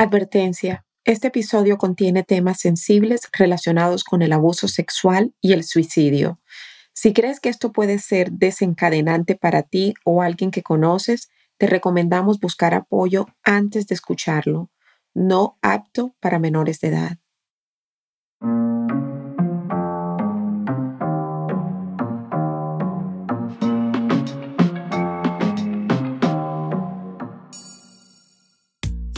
Advertencia. Este episodio contiene temas sensibles relacionados con el abuso sexual y el suicidio. Si crees que esto puede ser desencadenante para ti o alguien que conoces, te recomendamos buscar apoyo antes de escucharlo. No apto para menores de edad.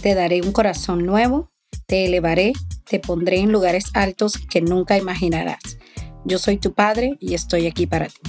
te daré un corazón nuevo, te elevaré, te pondré en lugares altos que nunca imaginarás. Yo soy tu padre y estoy aquí para ti.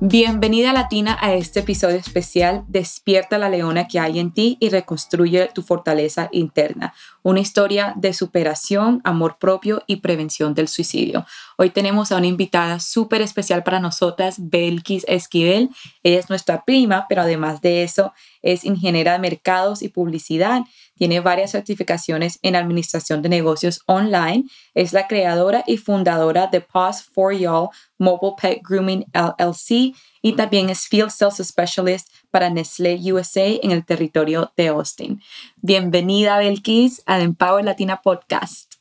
Bienvenida Latina a este episodio especial Despierta la leona que hay en ti y reconstruye tu fortaleza interna. Una historia de superación, amor propio y prevención del suicidio. Hoy tenemos a una invitada súper especial para nosotras, Belkis Esquivel. Ella es nuestra prima, pero además de eso es ingeniera de mercados y publicidad tiene varias certificaciones en administración de negocios online. Es la creadora y fundadora de Pause for Y'all Mobile Pet Grooming LLC y también es Field Sales Specialist para Nestlé USA en el territorio de Austin. Bienvenida, Belkis, a Empower Latina Podcast.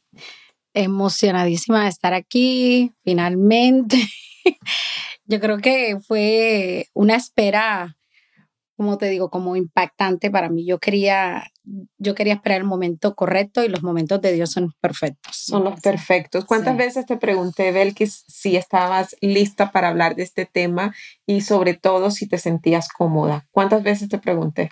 Emocionadísima de estar aquí, finalmente. Yo creo que fue una espera como te digo, como impactante para mí. Yo quería, yo quería esperar el momento correcto y los momentos de Dios son perfectos. Son los perfectos. ¿Cuántas veces te pregunté, Belkis, si estabas lista para hablar de este tema y sobre todo si te sentías cómoda? ¿Cuántas veces te pregunté?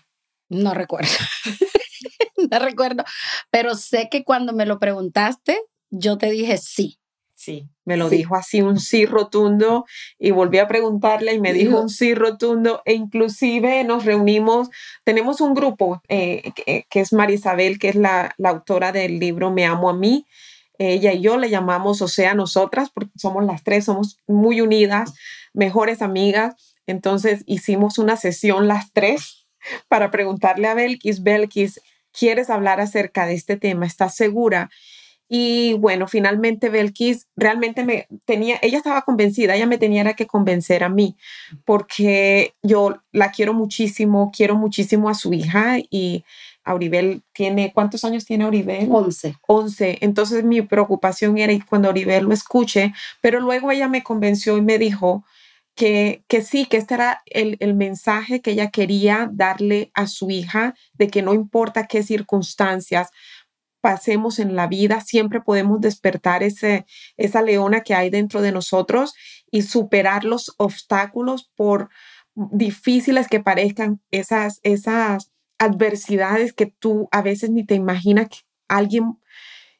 No recuerdo. no recuerdo, pero sé que cuando me lo preguntaste, yo te dije sí. Sí, me lo dijo así un sí rotundo y volví a preguntarle y me dijo un sí rotundo e inclusive nos reunimos, tenemos un grupo eh, que, es Marisabel, que es la, la, autora del libro Me amo a mí. Ella y yo le llamamos o sea nosotras porque somos las tres, somos muy unidas, mejores amigas. Entonces hicimos una sesión las tres para preguntarle a Belkis, Belkis, ¿quieres hablar acerca de este tema? ¿Estás segura? Y bueno, finalmente Belkis realmente me tenía, ella estaba convencida, ella me tenía que convencer a mí, porque yo la quiero muchísimo, quiero muchísimo a su hija y Auribel tiene, ¿cuántos años tiene Auribel? Once. Once. Entonces mi preocupación era cuando Auribel lo escuche, pero luego ella me convenció y me dijo que, que sí, que este era el, el mensaje que ella quería darle a su hija, de que no importa qué circunstancias, pasemos en la vida, siempre podemos despertar ese, esa leona que hay dentro de nosotros y superar los obstáculos por difíciles que parezcan esas, esas adversidades que tú a veces ni te imaginas que alguien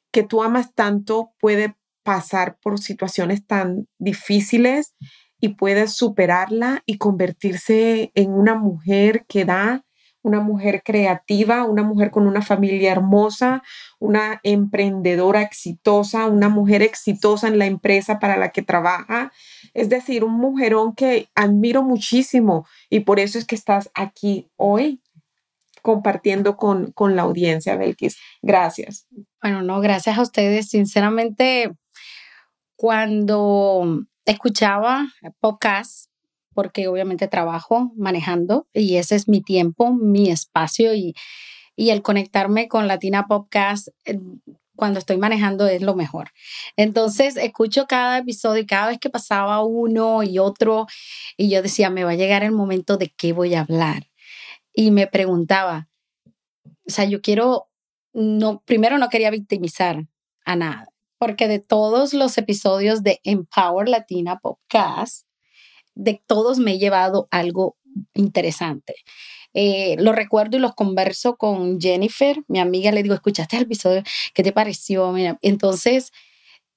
que tú amas tanto puede pasar por situaciones tan difíciles y puede superarla y convertirse en una mujer que da una mujer creativa, una mujer con una familia hermosa, una emprendedora exitosa, una mujer exitosa en la empresa para la que trabaja. Es decir, un mujerón que admiro muchísimo y por eso es que estás aquí hoy compartiendo con, con la audiencia, Belkis. Gracias. Bueno, no, gracias a ustedes. Sinceramente, cuando escuchaba podcast porque obviamente trabajo manejando y ese es mi tiempo, mi espacio y, y el conectarme con Latina Podcast eh, cuando estoy manejando es lo mejor. Entonces, escucho cada episodio y cada vez que pasaba uno y otro, y yo decía, me va a llegar el momento de qué voy a hablar. Y me preguntaba, o sea, yo quiero, no, primero no quería victimizar a nada, porque de todos los episodios de Empower Latina Podcast, de todos me he llevado algo interesante. Eh, lo recuerdo y los converso con Jennifer, mi amiga, le digo, ¿escuchaste el episodio? ¿Qué te pareció? Mira, entonces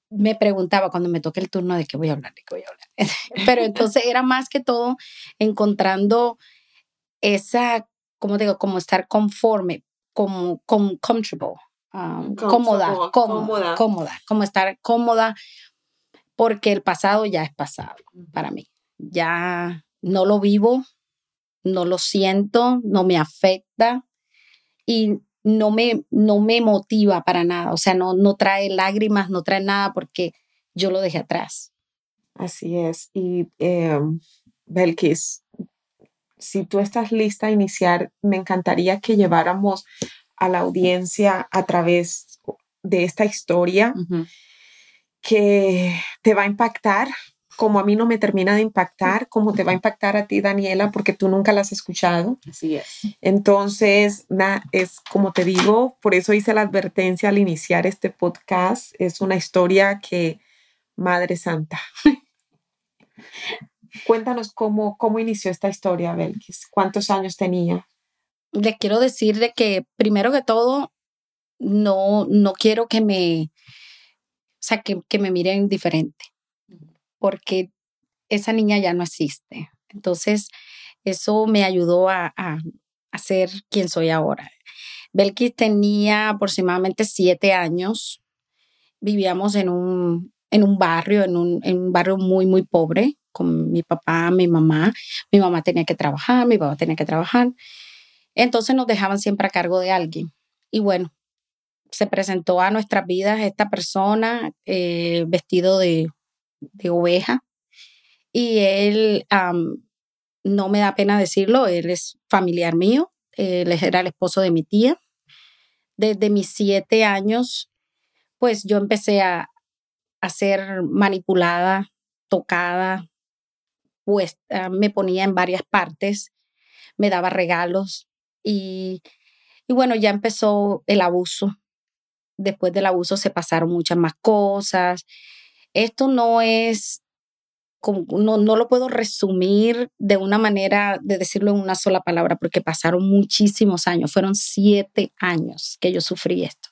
me preguntaba cuando me toque el turno de qué voy a hablar, de qué voy a hablar. Pero entonces era más que todo encontrando esa, como digo, como estar conforme, como, como comfortable cómoda, cómoda, cómoda, como estar cómoda, porque el pasado ya es pasado para mí. Ya no lo vivo, no lo siento, no me afecta y no me, no me motiva para nada. O sea, no, no trae lágrimas, no trae nada porque yo lo dejé atrás. Así es. Y eh, Belkis, si tú estás lista a iniciar, me encantaría que lleváramos a la audiencia a través de esta historia que te va a impactar, como a mí no me termina de impactar, como te va a impactar a ti, Daniela, porque tú nunca la has escuchado. Así es. Entonces, es como te digo, por eso hice la advertencia al iniciar este podcast. Es una historia que, Madre Santa. Cuéntanos cómo, cómo inició esta historia, Belkis. ¿Cuántos años tenía? Le quiero decir de que, primero que todo, no, no quiero que me, o sea, que, que me miren diferente porque esa niña ya no existe. Entonces, eso me ayudó a, a, ser quien soy ahora. Belkis tenía aproximadamente siete años. Vivíamos en un, en un barrio, en un, en un barrio muy, muy pobre, con mi papá, mi mamá. Mi mamá tenía que trabajar, mi papá tenía que trabajar. Entonces nos dejaban siempre a cargo de alguien. Y bueno, se presentó a nuestras vidas esta persona eh, vestido de de oveja. Y él, no me da pena decirlo, él es familiar mío, él era el esposo de mi tía. Desde mis siete años, pues yo empecé a, a ser manipulada, tocada, pues me ponía en varias partes, me daba regalos y, y bueno, ya empezó el abuso. Después del abuso se pasaron muchas más cosas esto no es, no, no lo puedo resumir de una manera de decirlo en una sola palabra, porque pasaron muchísimos años, fueron siete años que yo sufrí esto.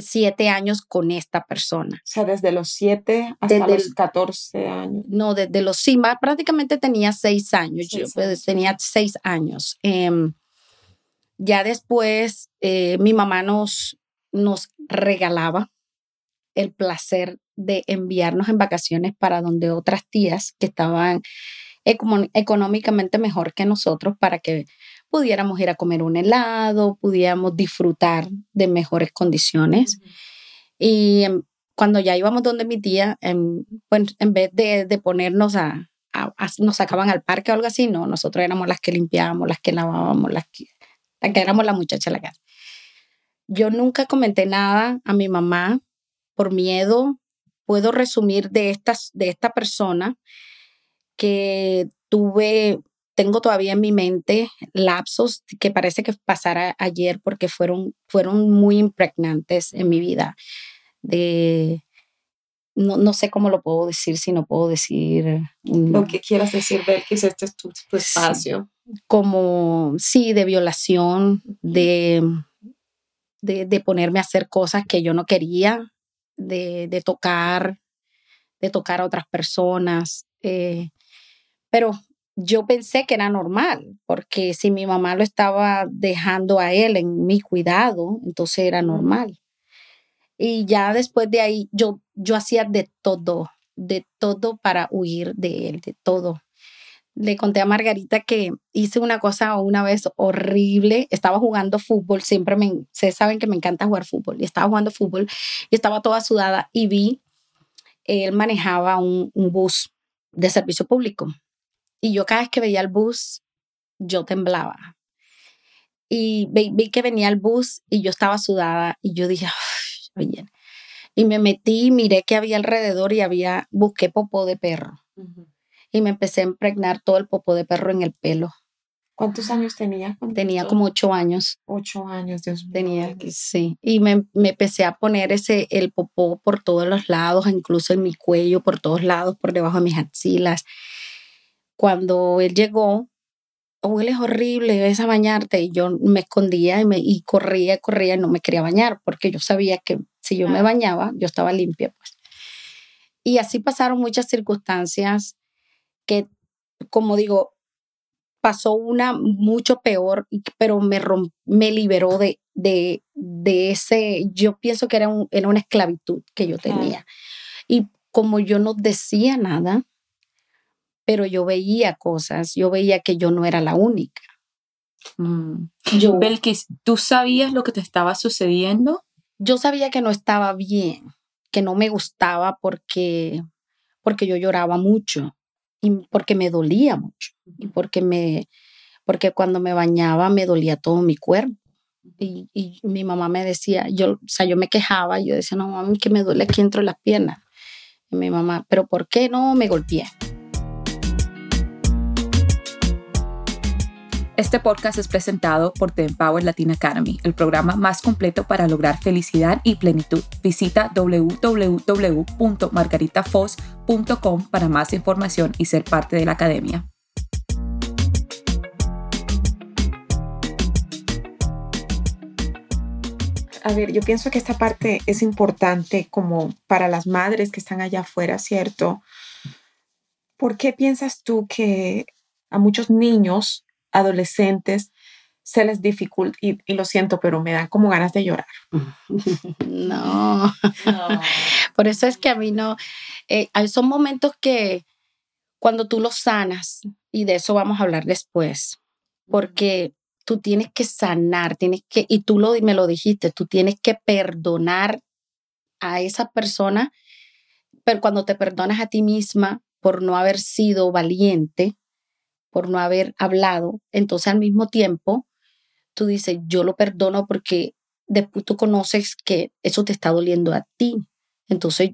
Siete años con esta persona. O sea, desde los siete hasta los catorce años. No, desde los sí, prácticamente tenía seis años. yo tenía seis años. Em, ya después eh, mi mamá nos, nos regalaba el placer de enviarnos en vacaciones para donde otras tías que estaban económicamente mejor que nosotros para que pudiéramos ir a comer un helado, pudiéramos disfrutar de mejores condiciones. Y cuando ya íbamos donde mi tía, en, pues, en vez de, ponernos a, nos sacaban al parque o algo así, no, nosotros éramos las que limpiábamos, las que lavábamos, las que, las que éramos la muchacha de la casa. Yo nunca comenté nada a mi mamá por miedo, puedo resumir de, estas, de esta persona que tuve, tengo todavía en mi mente lapsos que parece que pasara ayer porque fueron, fueron muy impregnantes en mi vida. De, no, no, sé cómo lo puedo decir, si no puedo decir... Lo que quieras decir, ver que este es tu, espacio. Como, sí, de violación, de, de, de, ponerme a hacer cosas que yo no quería, de, tocar, de tocar a otras personas. Eh, pero yo pensé que era normal, porque si mi mamá lo estaba dejando a él en mi cuidado, entonces era normal. Y ya después de ahí, yo, yo hacía de todo, de todo para huir de él, de todo le conté a Margarita que hice una cosa una vez horrible. Estaba jugando fútbol, siempre me, se saben que me encanta jugar fútbol, y estaba jugando fútbol y estaba toda sudada y vi, él manejaba un, bus de servicio público. Y yo cada vez que veía el bus, yo temblaba. Y vi, que venía el bus y yo estaba sudada y yo dije, bien. Y me metí, miré que había alrededor y había, busqué popó de perro y me empecé a impregnar todo el popo de perro en el pelo. ¿Cuántos años tenía? Tenía como ocho años. Ocho años, Dios mío. Tenía, sí. Y me, me, empecé a poner ese, el popó por todos los lados, incluso en mi cuello, por todos lados, por debajo de mis axilas. Cuando él llegó, oh, él es horrible, ves a bañarte. Y yo me escondía y, me, y corría, corría y no me quería bañar, porque yo sabía que si yo me bañaba, yo estaba limpia, pues. Y así pasaron muchas circunstancias que, como digo, pasó una mucho peor, pero me, me liberó de, de, de, ese, yo pienso que era, un, era una esclavitud que yo tenía. Y como yo no decía nada, pero yo veía cosas, yo veía que yo no era la única. Mm. Yo, Belkis, ¿tú sabías lo que te estaba sucediendo? Yo sabía que no estaba bien, que no me gustaba porque, porque yo lloraba mucho y porque me dolía mucho y porque me porque cuando me bañaba me dolía todo mi cuerpo. Y, y mi mamá me decía yo o sea yo me quejaba yo decía no mami que me duele aquí dentro de las piernas y mi mamá pero por qué no me golpeé Este podcast es presentado por The Empower Latin Academy, el programa más completo para lograr felicidad y plenitud. Visita www.margaritafoz.com para más información y ser parte de la academia. A ver, yo pienso que esta parte es importante como para las madres que están allá afuera, ¿cierto? ¿Por qué piensas tú que a muchos niños adolescentes se les dificulta, y, lo siento, pero me dan como ganas de llorar. No, por eso es que a mí no, eh, son momentos que cuando tú los sanas, y de eso vamos a hablar después, porque tú tienes que sanar, tienes que, y tú lo, me lo dijiste, tú tienes que perdonar a esa persona, pero cuando te perdonas a ti misma por no haber sido valiente, por no haber hablado, entonces al mismo tiempo tú dices, yo lo perdono porque después tú conoces que eso te está doliendo a ti. Entonces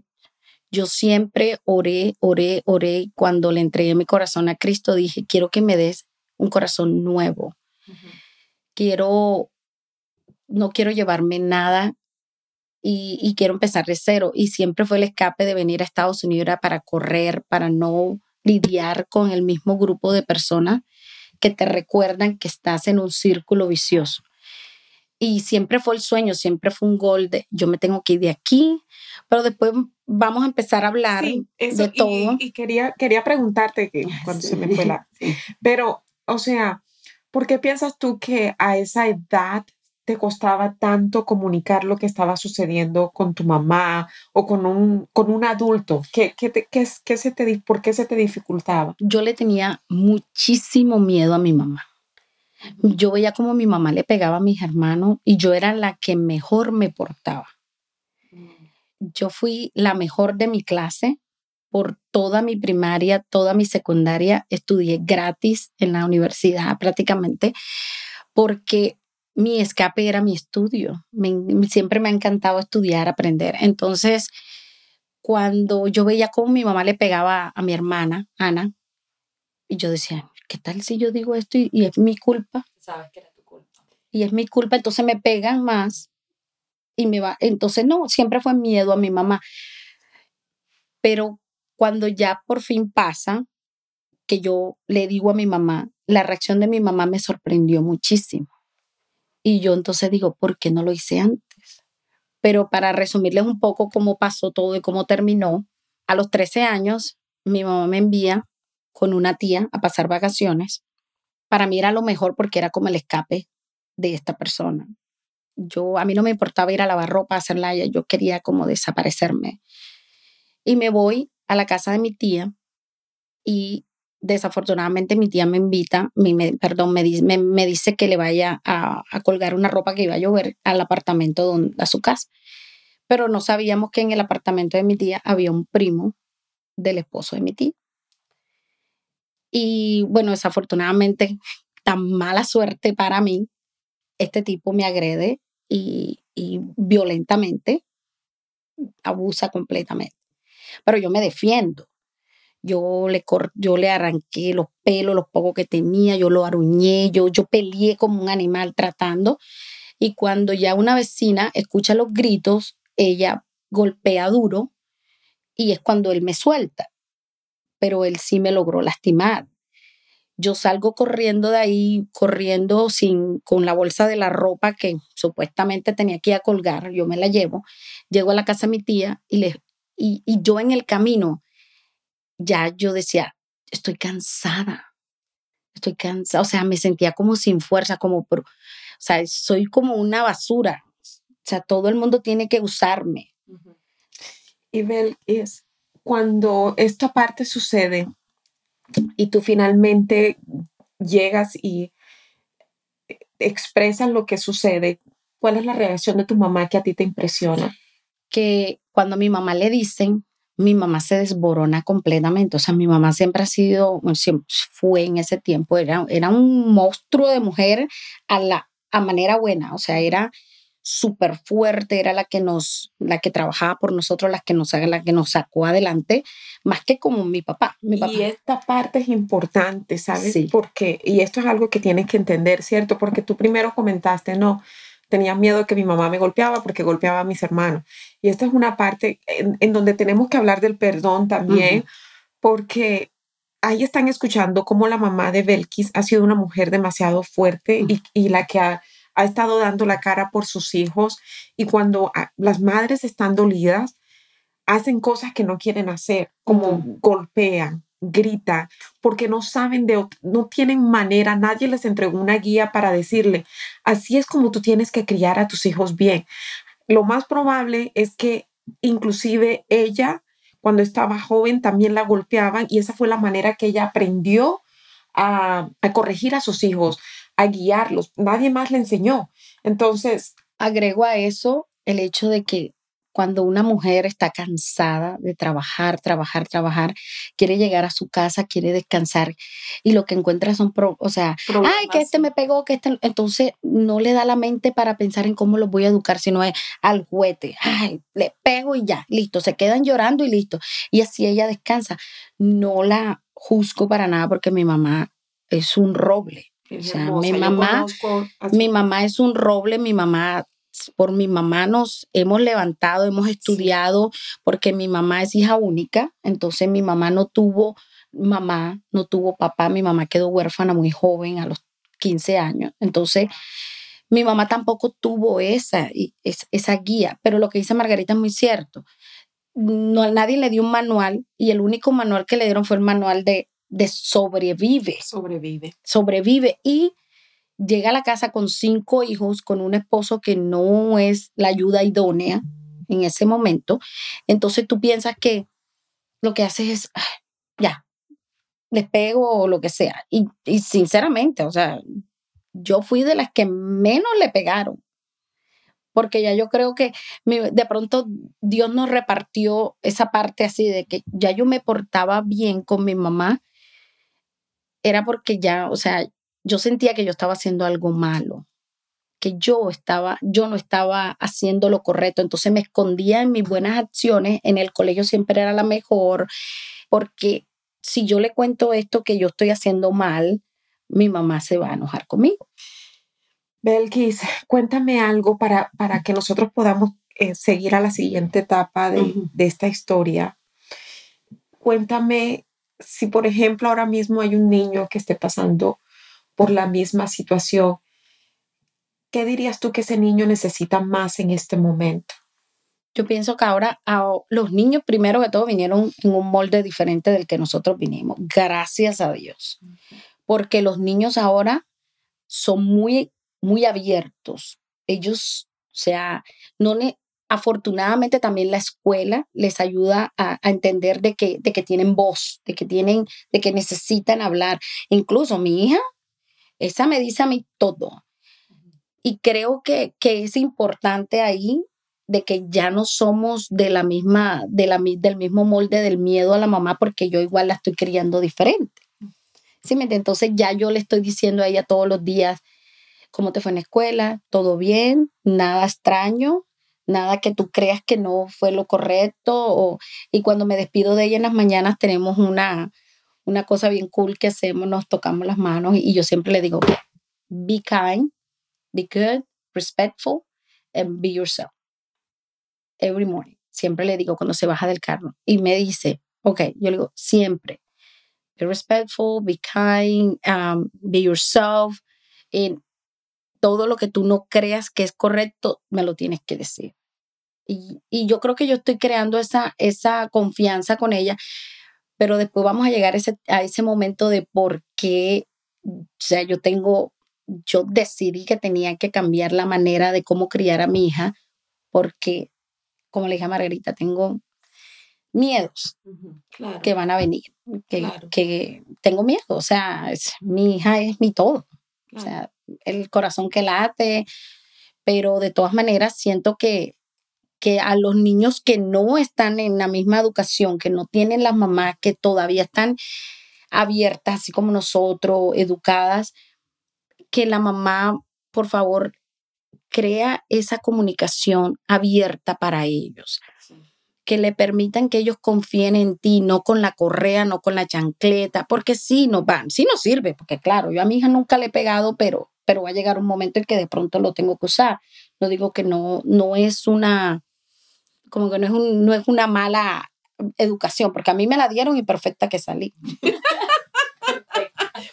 yo siempre oré, oré, oré. Cuando le entregué mi corazón a Cristo, dije, quiero que me des un corazón nuevo. Quiero, no quiero llevarme nada y, y, quiero empezar de cero. Y siempre fue el escape de venir a Estados Unidos era para correr, para no lidiar con el mismo grupo de personas que te recuerdan que estás en un círculo vicioso. Y siempre fue el sueño, siempre fue un gol de yo me tengo que ir de aquí, pero después vamos a empezar a hablar de todo. Y, quería, quería preguntarte que cuando se me fue la... Pero, o sea, ¿por qué piensas tú que a esa edad te costaba tanto comunicar lo que estaba sucediendo con tu mamá o con un, con un adulto? ¿Qué, qué, qué, qué se te, ¿Por qué se te dificultaba? Yo le tenía muchísimo miedo a mi mamá. Yo veía como mi mamá le pegaba a mis hermanos y yo era la que mejor me portaba. Yo fui la mejor de mi clase por toda mi primaria, toda mi secundaria. Estudié gratis en la universidad prácticamente porque mi escape era mi estudio. siempre me ha encantado estudiar, aprender. Entonces, cuando yo veía cómo mi mamá le pegaba a mi hermana, Ana, y yo decía, ¿qué tal si yo digo esto y, es mi culpa? Sabes que era tu culpa. Y es mi culpa, entonces me pegan más y me va. Entonces, no, siempre fue miedo a mi mamá. Pero cuando ya por fin pasa, que yo le digo a mi mamá, la reacción de mi mamá me sorprendió muchísimo y yo entonces digo, ¿por qué no lo hice antes? Pero para resumirles un poco cómo pasó todo y cómo terminó, a los 13 años mi mamá me envía con una tía a pasar vacaciones. Para mí era lo mejor porque era como el escape de esta persona. Yo a mí no me importaba ir a lavar ropa, hacerla, yo quería como desaparecerme. Y me voy a la casa de mi tía y desafortunadamente mi tía me invita, me, perdón, me, me, dice que le vaya a, colgar una ropa que iba a llover al apartamento donde, a su casa. Pero no sabíamos que en el apartamento de mi tía había un primo del esposo de mi tía. Y bueno, desafortunadamente, tan mala suerte para mí, este tipo me agrede y, y violentamente, abusa completamente. Pero yo me defiendo yo le, yo le arranqué los pelos, los pocos que tenía, yo lo aruñé, yo, yo peleé como un animal tratando. Y cuando ya una vecina escucha los gritos, ella golpea duro y es cuando él me suelta. Pero él sí me logró lastimar. Yo salgo corriendo de ahí, corriendo sin, con la bolsa de la ropa que supuestamente tenía que ir a colgar, yo me la llevo, llego a la casa de mi tía y, le, y yo en el camino ya yo decía, estoy cansada, estoy cansada, o sea, me sentía como sin fuerza, como, o sea, soy como una basura, o sea, todo el mundo tiene que usarme. Y Bel, es cuando esta parte sucede y tú finalmente llegas y expresas lo que sucede, ¿cuál es la reacción de tu mamá que a ti te impresiona? Que cuando a mi mamá le dicen, mi mamá se desborona completamente. O sea, mi mamá siempre ha sido, siempre fue en ese tiempo, era, era un monstruo de mujer a la a manera buena. O sea, era súper fuerte, era la que nos, la que trabajaba por nosotros, la que nos, la que nos sacó adelante, más que como mi papá. Mi Y esta parte es importante, ¿sabes? Porque, y esto es algo que tienes que entender, ¿cierto? Porque tú primero comentaste, no, tenía miedo que mi mamá me golpeaba porque golpeaba a mis hermanos. Y esta es una parte en, donde tenemos que hablar del perdón también, porque ahí están escuchando cómo la mamá de Belkis ha sido una mujer demasiado fuerte y, y, la que ha, ha, estado dando la cara por sus hijos. Y cuando las madres están dolidas, hacen cosas que no quieren hacer, como golpean, grita, porque no saben de, no tienen manera, nadie les entregó una guía para decirle, así es como tú tienes que criar a tus hijos bien. Lo más probable es que inclusive ella, cuando estaba joven, también la golpeaban y esa fue la manera que ella aprendió a, a corregir a sus hijos, a guiarlos. Nadie más le enseñó. Entonces... Agrego a eso el hecho de que cuando una mujer está cansada de trabajar, trabajar, trabajar, quiere llegar a su casa, quiere descansar y lo que encuentra son, o sea, ay, que este me pegó, que este, entonces no le da la mente para pensar en cómo los voy a educar, sino es al juguete, ay, le pego y ya, listo, se quedan llorando y listo. Y así ella descansa. No la juzgo para nada porque mi mamá es un roble. O sea, mi mamá, mi mamá es un roble, mi mamá por mi mamá nos hemos levantado, hemos estudiado, porque mi mamá es hija única, entonces mi mamá no tuvo mamá, no tuvo papá, mi mamá quedó huérfana muy joven, a los 15 años, entonces mi mamá tampoco tuvo esa, esa guía, pero lo que dice Margarita es muy cierto. No, nadie le dio un manual y el único manual que le dieron fue el manual de, de sobrevive. Sobrevive. Sobrevive. Y llega a la casa con cinco hijos, con un esposo que no es la ayuda idónea en ese momento, entonces tú piensas que lo que haces es, ya, les pego o lo que sea. Y, sinceramente, o sea, yo fui de las que menos le pegaron, porque ya yo creo que de pronto Dios nos repartió esa parte así de que ya yo me portaba bien con mi mamá, era porque ya, o sea, yo sentía que yo estaba haciendo algo malo, que yo estaba, yo no estaba haciendo lo correcto, entonces me escondía en mis buenas acciones, en el colegio siempre era la mejor, porque si yo le cuento esto que yo estoy haciendo mal, mi mamá se va a enojar conmigo. Belkis, cuéntame algo para, para que nosotros podamos eh, seguir a la siguiente etapa de, de esta historia. Cuéntame si, por ejemplo, ahora mismo hay un niño que esté pasando por la misma situación, ¿qué dirías tú que ese niño necesita más en este momento? Yo pienso que ahora los niños, primero que todo, vinieron en un molde diferente del que nosotros vinimos, gracias a Dios, porque los niños ahora son muy, muy abiertos. Ellos, o sea, no afortunadamente también la escuela les ayuda a, a, entender de que, de que tienen voz, de que tienen, de que necesitan hablar. Incluso mi hija esa me dice a mí todo. Y creo que, es importante ahí de que ya no somos de la misma, de la, del mismo molde del miedo a la mamá, porque yo igual la estoy criando diferente. ¿Sí me Entonces ya yo le estoy diciendo a ella todos los días, ¿cómo te fue en la escuela? ¿Todo bien? ¿Nada extraño? Nada que tú creas que no fue lo correcto. y cuando me despido de ella en las mañanas tenemos una, una cosa bien cool que hacemos, nos tocamos las manos y, yo siempre le digo, be kind, be good, respectful, and be yourself. Every morning. Siempre le digo cuando se baja del carro. Y me dice, ok, yo le digo, siempre, be respectful, be kind, um, be yourself. En todo lo que tú no creas que es correcto, me lo tienes que decir. Y, y, yo creo que yo estoy creando esa, esa confianza con ella pero después vamos a llegar a ese, a ese momento de por qué o sea, yo tengo, yo decidí que tenía que cambiar la manera de cómo criar a mi hija, porque, como le dije a Margarita, tengo miedos que van a venir, que, que, tengo miedo, o sea, mi hija es mi todo, o sea, el corazón que late, pero de todas maneras siento que, que a los niños que no están en la misma educación, que no tienen las mamás, que todavía están abiertas, así como nosotros, educadas, que la mamá, por favor, crea esa comunicación abierta para ellos que le permitan que ellos confíen en ti, no con la correa, no con la chancleta, porque sí nos van, sí nos sirve, porque claro, yo a mi hija nunca le he pegado, pero, pero va a llegar un momento en que de pronto lo tengo que usar. No digo que no, no es una, como que no es, un, no es una mala educación, porque a mí me la dieron y perfecta que salí.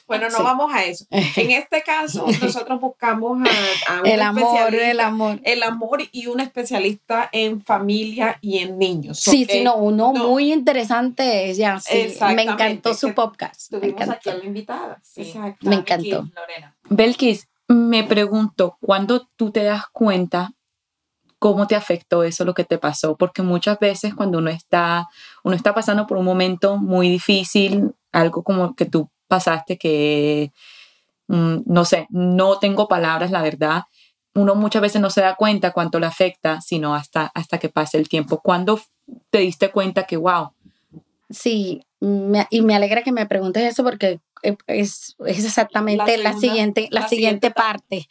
Bueno, no vamos a eso. En este caso, nosotros buscamos a, un el amor, el amor. El amor y un especialista en familia y en niños. Sí, sí, no, uno muy interesante. Ya, sí, me encantó su podcast. Tuvimos aquí a la invitada. Sí. Me encantó. Lorena. Belkis, me pregunto, ¿cuándo tú te das cuenta cómo te afectó eso lo que te pasó, porque muchas veces cuando uno está, uno está pasando por un momento muy difícil, algo como que tú pasaste que, mm, no sé, no tengo palabras, la verdad. Uno muchas veces no se da cuenta cuánto le afecta, sino hasta, hasta que pase el tiempo. ¿Cuándo te diste cuenta que, wow? Sí, y me alegra que me preguntes eso porque eh, es, es exactamente la, siguiente, la, siguiente parte.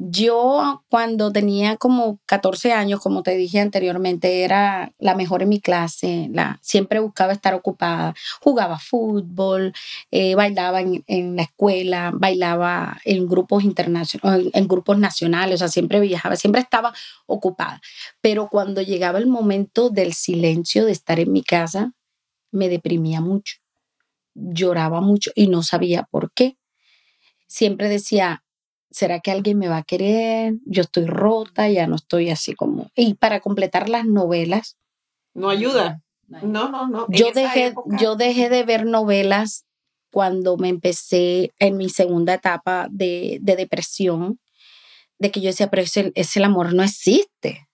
Yo cuando tenía como 14 años, como te dije anteriormente, era la mejor en mi clase, la, siempre buscaba estar ocupada, jugaba fútbol, eh, bailaba en, la escuela, bailaba en grupos internacionales, en grupos nacionales, o sea, siempre viajaba, siempre estaba ocupada. Pero cuando llegaba el momento del silencio de estar en mi casa, me deprimía mucho, lloraba mucho y no sabía por qué. Siempre decía, ¿será que alguien me va a querer? Yo estoy rota, ya no estoy así como... Y para completar las novelas. No ayuda. No, no, no. Yo dejé, yo dejé de ver novelas cuando me empecé en mi segunda etapa de, depresión, de que yo decía, pero ese, ese amor no existe.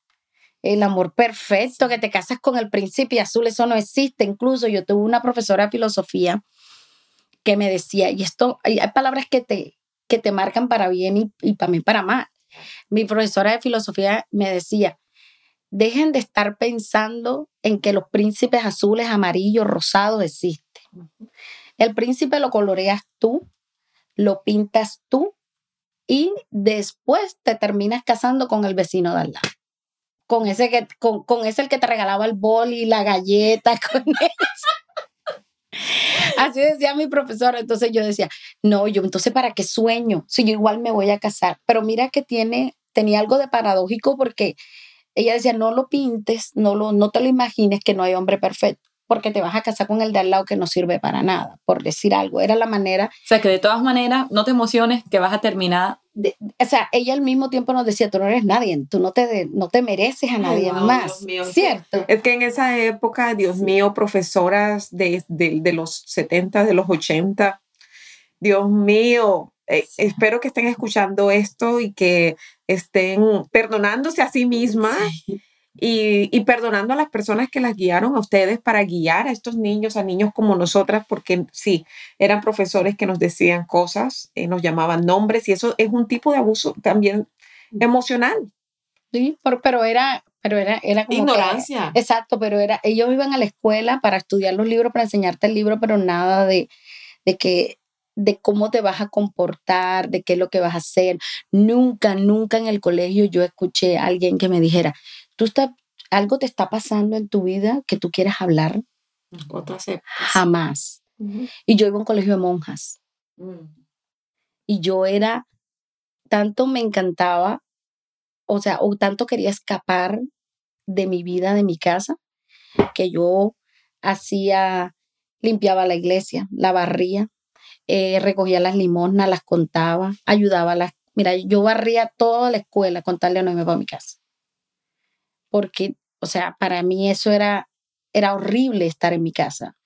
El amor perfecto, que te casas con el príncipe azul, eso no existe. Incluso yo tuve una profesora de filosofía que me decía, y esto, hay palabras que te, que te marcan para bien y, para mí para mal. Mi profesora de filosofía me decía, dejen de estar pensando en que los príncipes azules, amarillos, rosados existen. El príncipe lo coloreas tú, lo pintas tú y después te terminas casando con el vecino de al lado. Con ese, que, con, con ese el que te regalaba el bol y la galleta, con eso. Así decía mi profesora. Entonces yo decía, no, yo entonces ¿para qué sueño? Si yo igual me voy a casar. Pero mira que tiene, tenía algo de paradójico porque ella decía, no lo pintes, no, lo, no te lo imagines que no hay hombre perfecto porque te vas a casar con el de al lado que no sirve para nada, por decir algo. Era la manera. O sea, que de todas maneras no te emociones que vas a terminar. o sea, ella al mismo tiempo nos decía, tú no eres nadie, tú no te, no te mereces a nadie más. ¿Cierto? Es que en esa época, Dios mío, profesoras de, de, los 70, de los 80, Dios mío, eh, espero que estén escuchando esto y que estén perdonándose a sí mismas y, perdonando a las personas que las guiaron a ustedes para guiar a estos niños, a niños como nosotras, porque sí, eran profesores que nos decían cosas, eh, nos llamaban nombres y eso es un tipo de abuso también emocional. Sí, pero, era, pero era, era como ignorancia. exacto, pero era, ellos iban a la escuela para estudiar los libros, para enseñarte el libro, pero nada de, de que de cómo te vas a comportar, de qué es lo que vas a hacer. Nunca, nunca en el colegio yo escuché a alguien que me dijera, tú estás, algo te está pasando en tu vida que tú quieres hablar. Jamás. Y yo iba a un colegio de monjas. Mm. Y yo era, tanto me encantaba, o sea, o tanto quería escapar de mi vida, de mi casa, que yo hacía, limpiaba la iglesia, la barría, eh, recogía las limosnas, las contaba, ayudaba a las... Mira, yo barría toda la escuela con tal de no irme para mi casa porque, o sea, para mí eso era, era horrible estar en mi casa.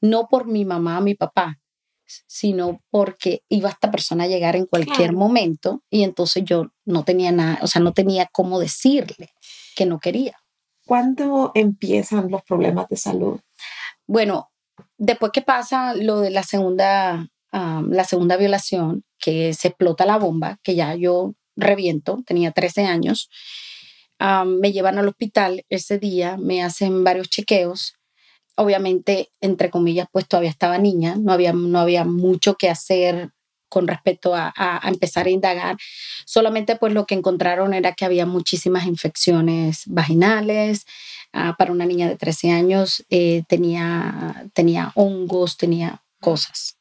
No por mi mamá o mi papá, sino porque iba esta persona a llegar en cualquier Claro. momento y entonces yo no tenía nada, o sea, no tenía cómo decirle que no quería. ¿Cuándo empiezan los problemas de salud? Bueno, después que pasa lo de la segunda, la segunda violación, que se explota la bomba, que ya yo reviento, tenía 13 años, me llevan al hospital ese día, me hacen varios chequeos. Obviamente, entre comillas, pues todavía estaba niña, no había, no había mucho que hacer con respecto a, empezar a indagar. Solamente pues lo que encontraron era que había muchísimas infecciones vaginales, ah, para una niña de 13 años eh, tenía, tenía hongos, tenía cosas.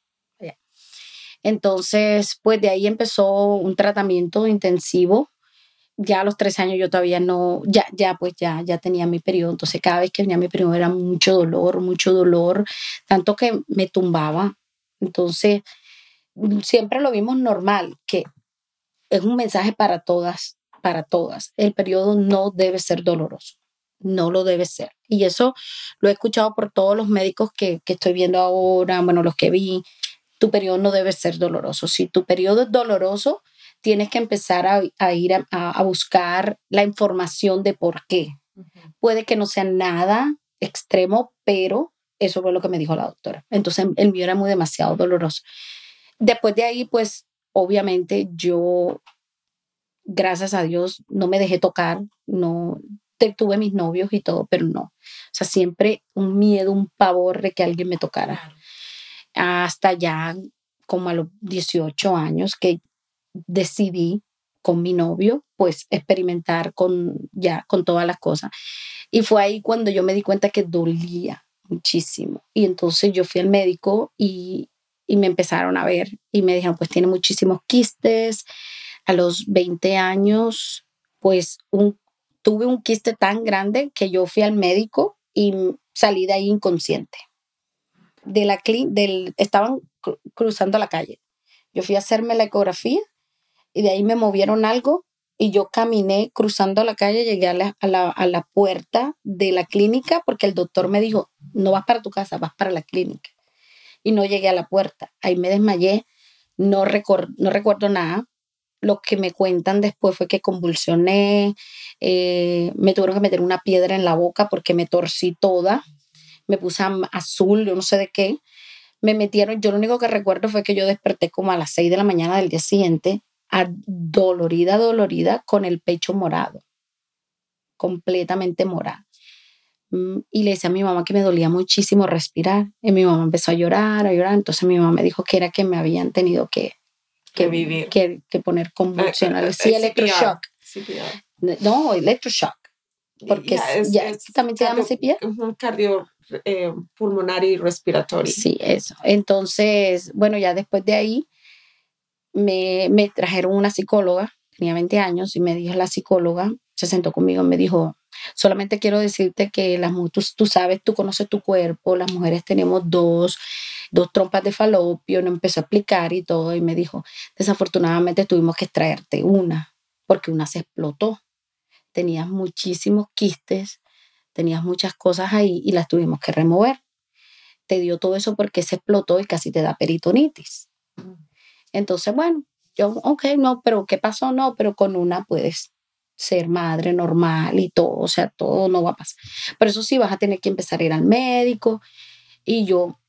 Entonces, pues de ahí empezó un tratamiento intensivo. Ya a los 13 años yo todavía no, ya, ya pues ya, ya tenía mi periodo. Entonces cada vez que venía mi periodo era mucho dolor, mucho dolor, tanto que me tumbaba. Entonces, siempre lo vimos normal, que es un mensaje para todas, para todas. El periodo no debe ser doloroso no lo debe ser. Y eso lo he escuchado por todos los médicos que, que estoy viendo ahora, bueno, los que vi. Tu periodo no debe ser doloroso. Si tu periodo es doloroso, tienes que empezar a, a ir a, a- buscar la información de por qué. Puede que no sea nada extremo, pero eso fue lo que me dijo la doctora. Entonces, el mío era muy demasiado doloroso. Después de ahí, pues, obviamente yo, gracias a Dios, no me dejé tocar, no tuve mis novios y todo, pero no. O sea, siempre un miedo, un pavor de que alguien me tocara. Hasta ya como a los 18 años que decidí con mi novio, pues experimentar con ya con todas las cosas. Y fue ahí cuando yo me di cuenta que dolía muchísimo. Y entonces yo fui al médico y, y me empezaron a ver y me dijeron, pues tiene muchísimos quistes. A los 20 años, pues un, tuve un quiste tan grande que yo fui al médico y salí de ahí inconsciente. De la del, estaban cru- cruzando la calle. Yo fui a hacerme la ecografía y de ahí me movieron algo y yo caminé cruzando la calle, llegué a la, a la, a la puerta de la clínica porque el doctor me dijo, no vas para tu casa, vas para la clínica. Y no llegué a la puerta. Ahí me desmayé, no, no recuerdo nada. Lo que me cuentan después fue que convulsioné, eh, me tuvieron que meter una piedra en la boca porque me torcí toda, me puse azul, yo no sé de qué. Me metieron, yo lo único que recuerdo fue que yo desperté como a las 6 de la mañana del día siguiente, dolorida, dolorida, con el pecho morado, completamente morado. Mm, Y le decía a mi mamá que me dolía muchísimo respirar. Y mi mamá empezó a llorar, a llorar. Entonces mi mamá me dijo que era que me habían tenido que, Que vivir. que, que poner convulsionales. Sí, Eh, eh, electroshock. CPR. No, electroshock. Porque Ya, es- ya, también se llama CPR. ujú, Cardio eh, pulmonar y respiratorio. Sí, eso. Entonces, bueno, ya después de ahí me, me trajeron una psicóloga, tenía 20 años, y me dijo la psicóloga, se sentó conmigo y me dijo, solamente quiero decirte que las, tú, tú sabes, tú conoces tu cuerpo, las mujeres tenemos dos, dos trompas de falopio, no empezó a explicar y todo, y me dijo, desafortunadamente tuvimos que extraerte una, porque una se explotó. Tenías muchísimos quistes, tenías muchas cosas ahí y las tuvimos que remover. Te dio todo eso porque se explotó y casi te da peritonitis. Entonces, bueno, yo, ok, no, pero ¿qué pasó? No, pero con una puedes ser madre normal y todo, o sea, todo no va a pasar. Pero eso sí, vas a tener que empezar a ir al médico y yo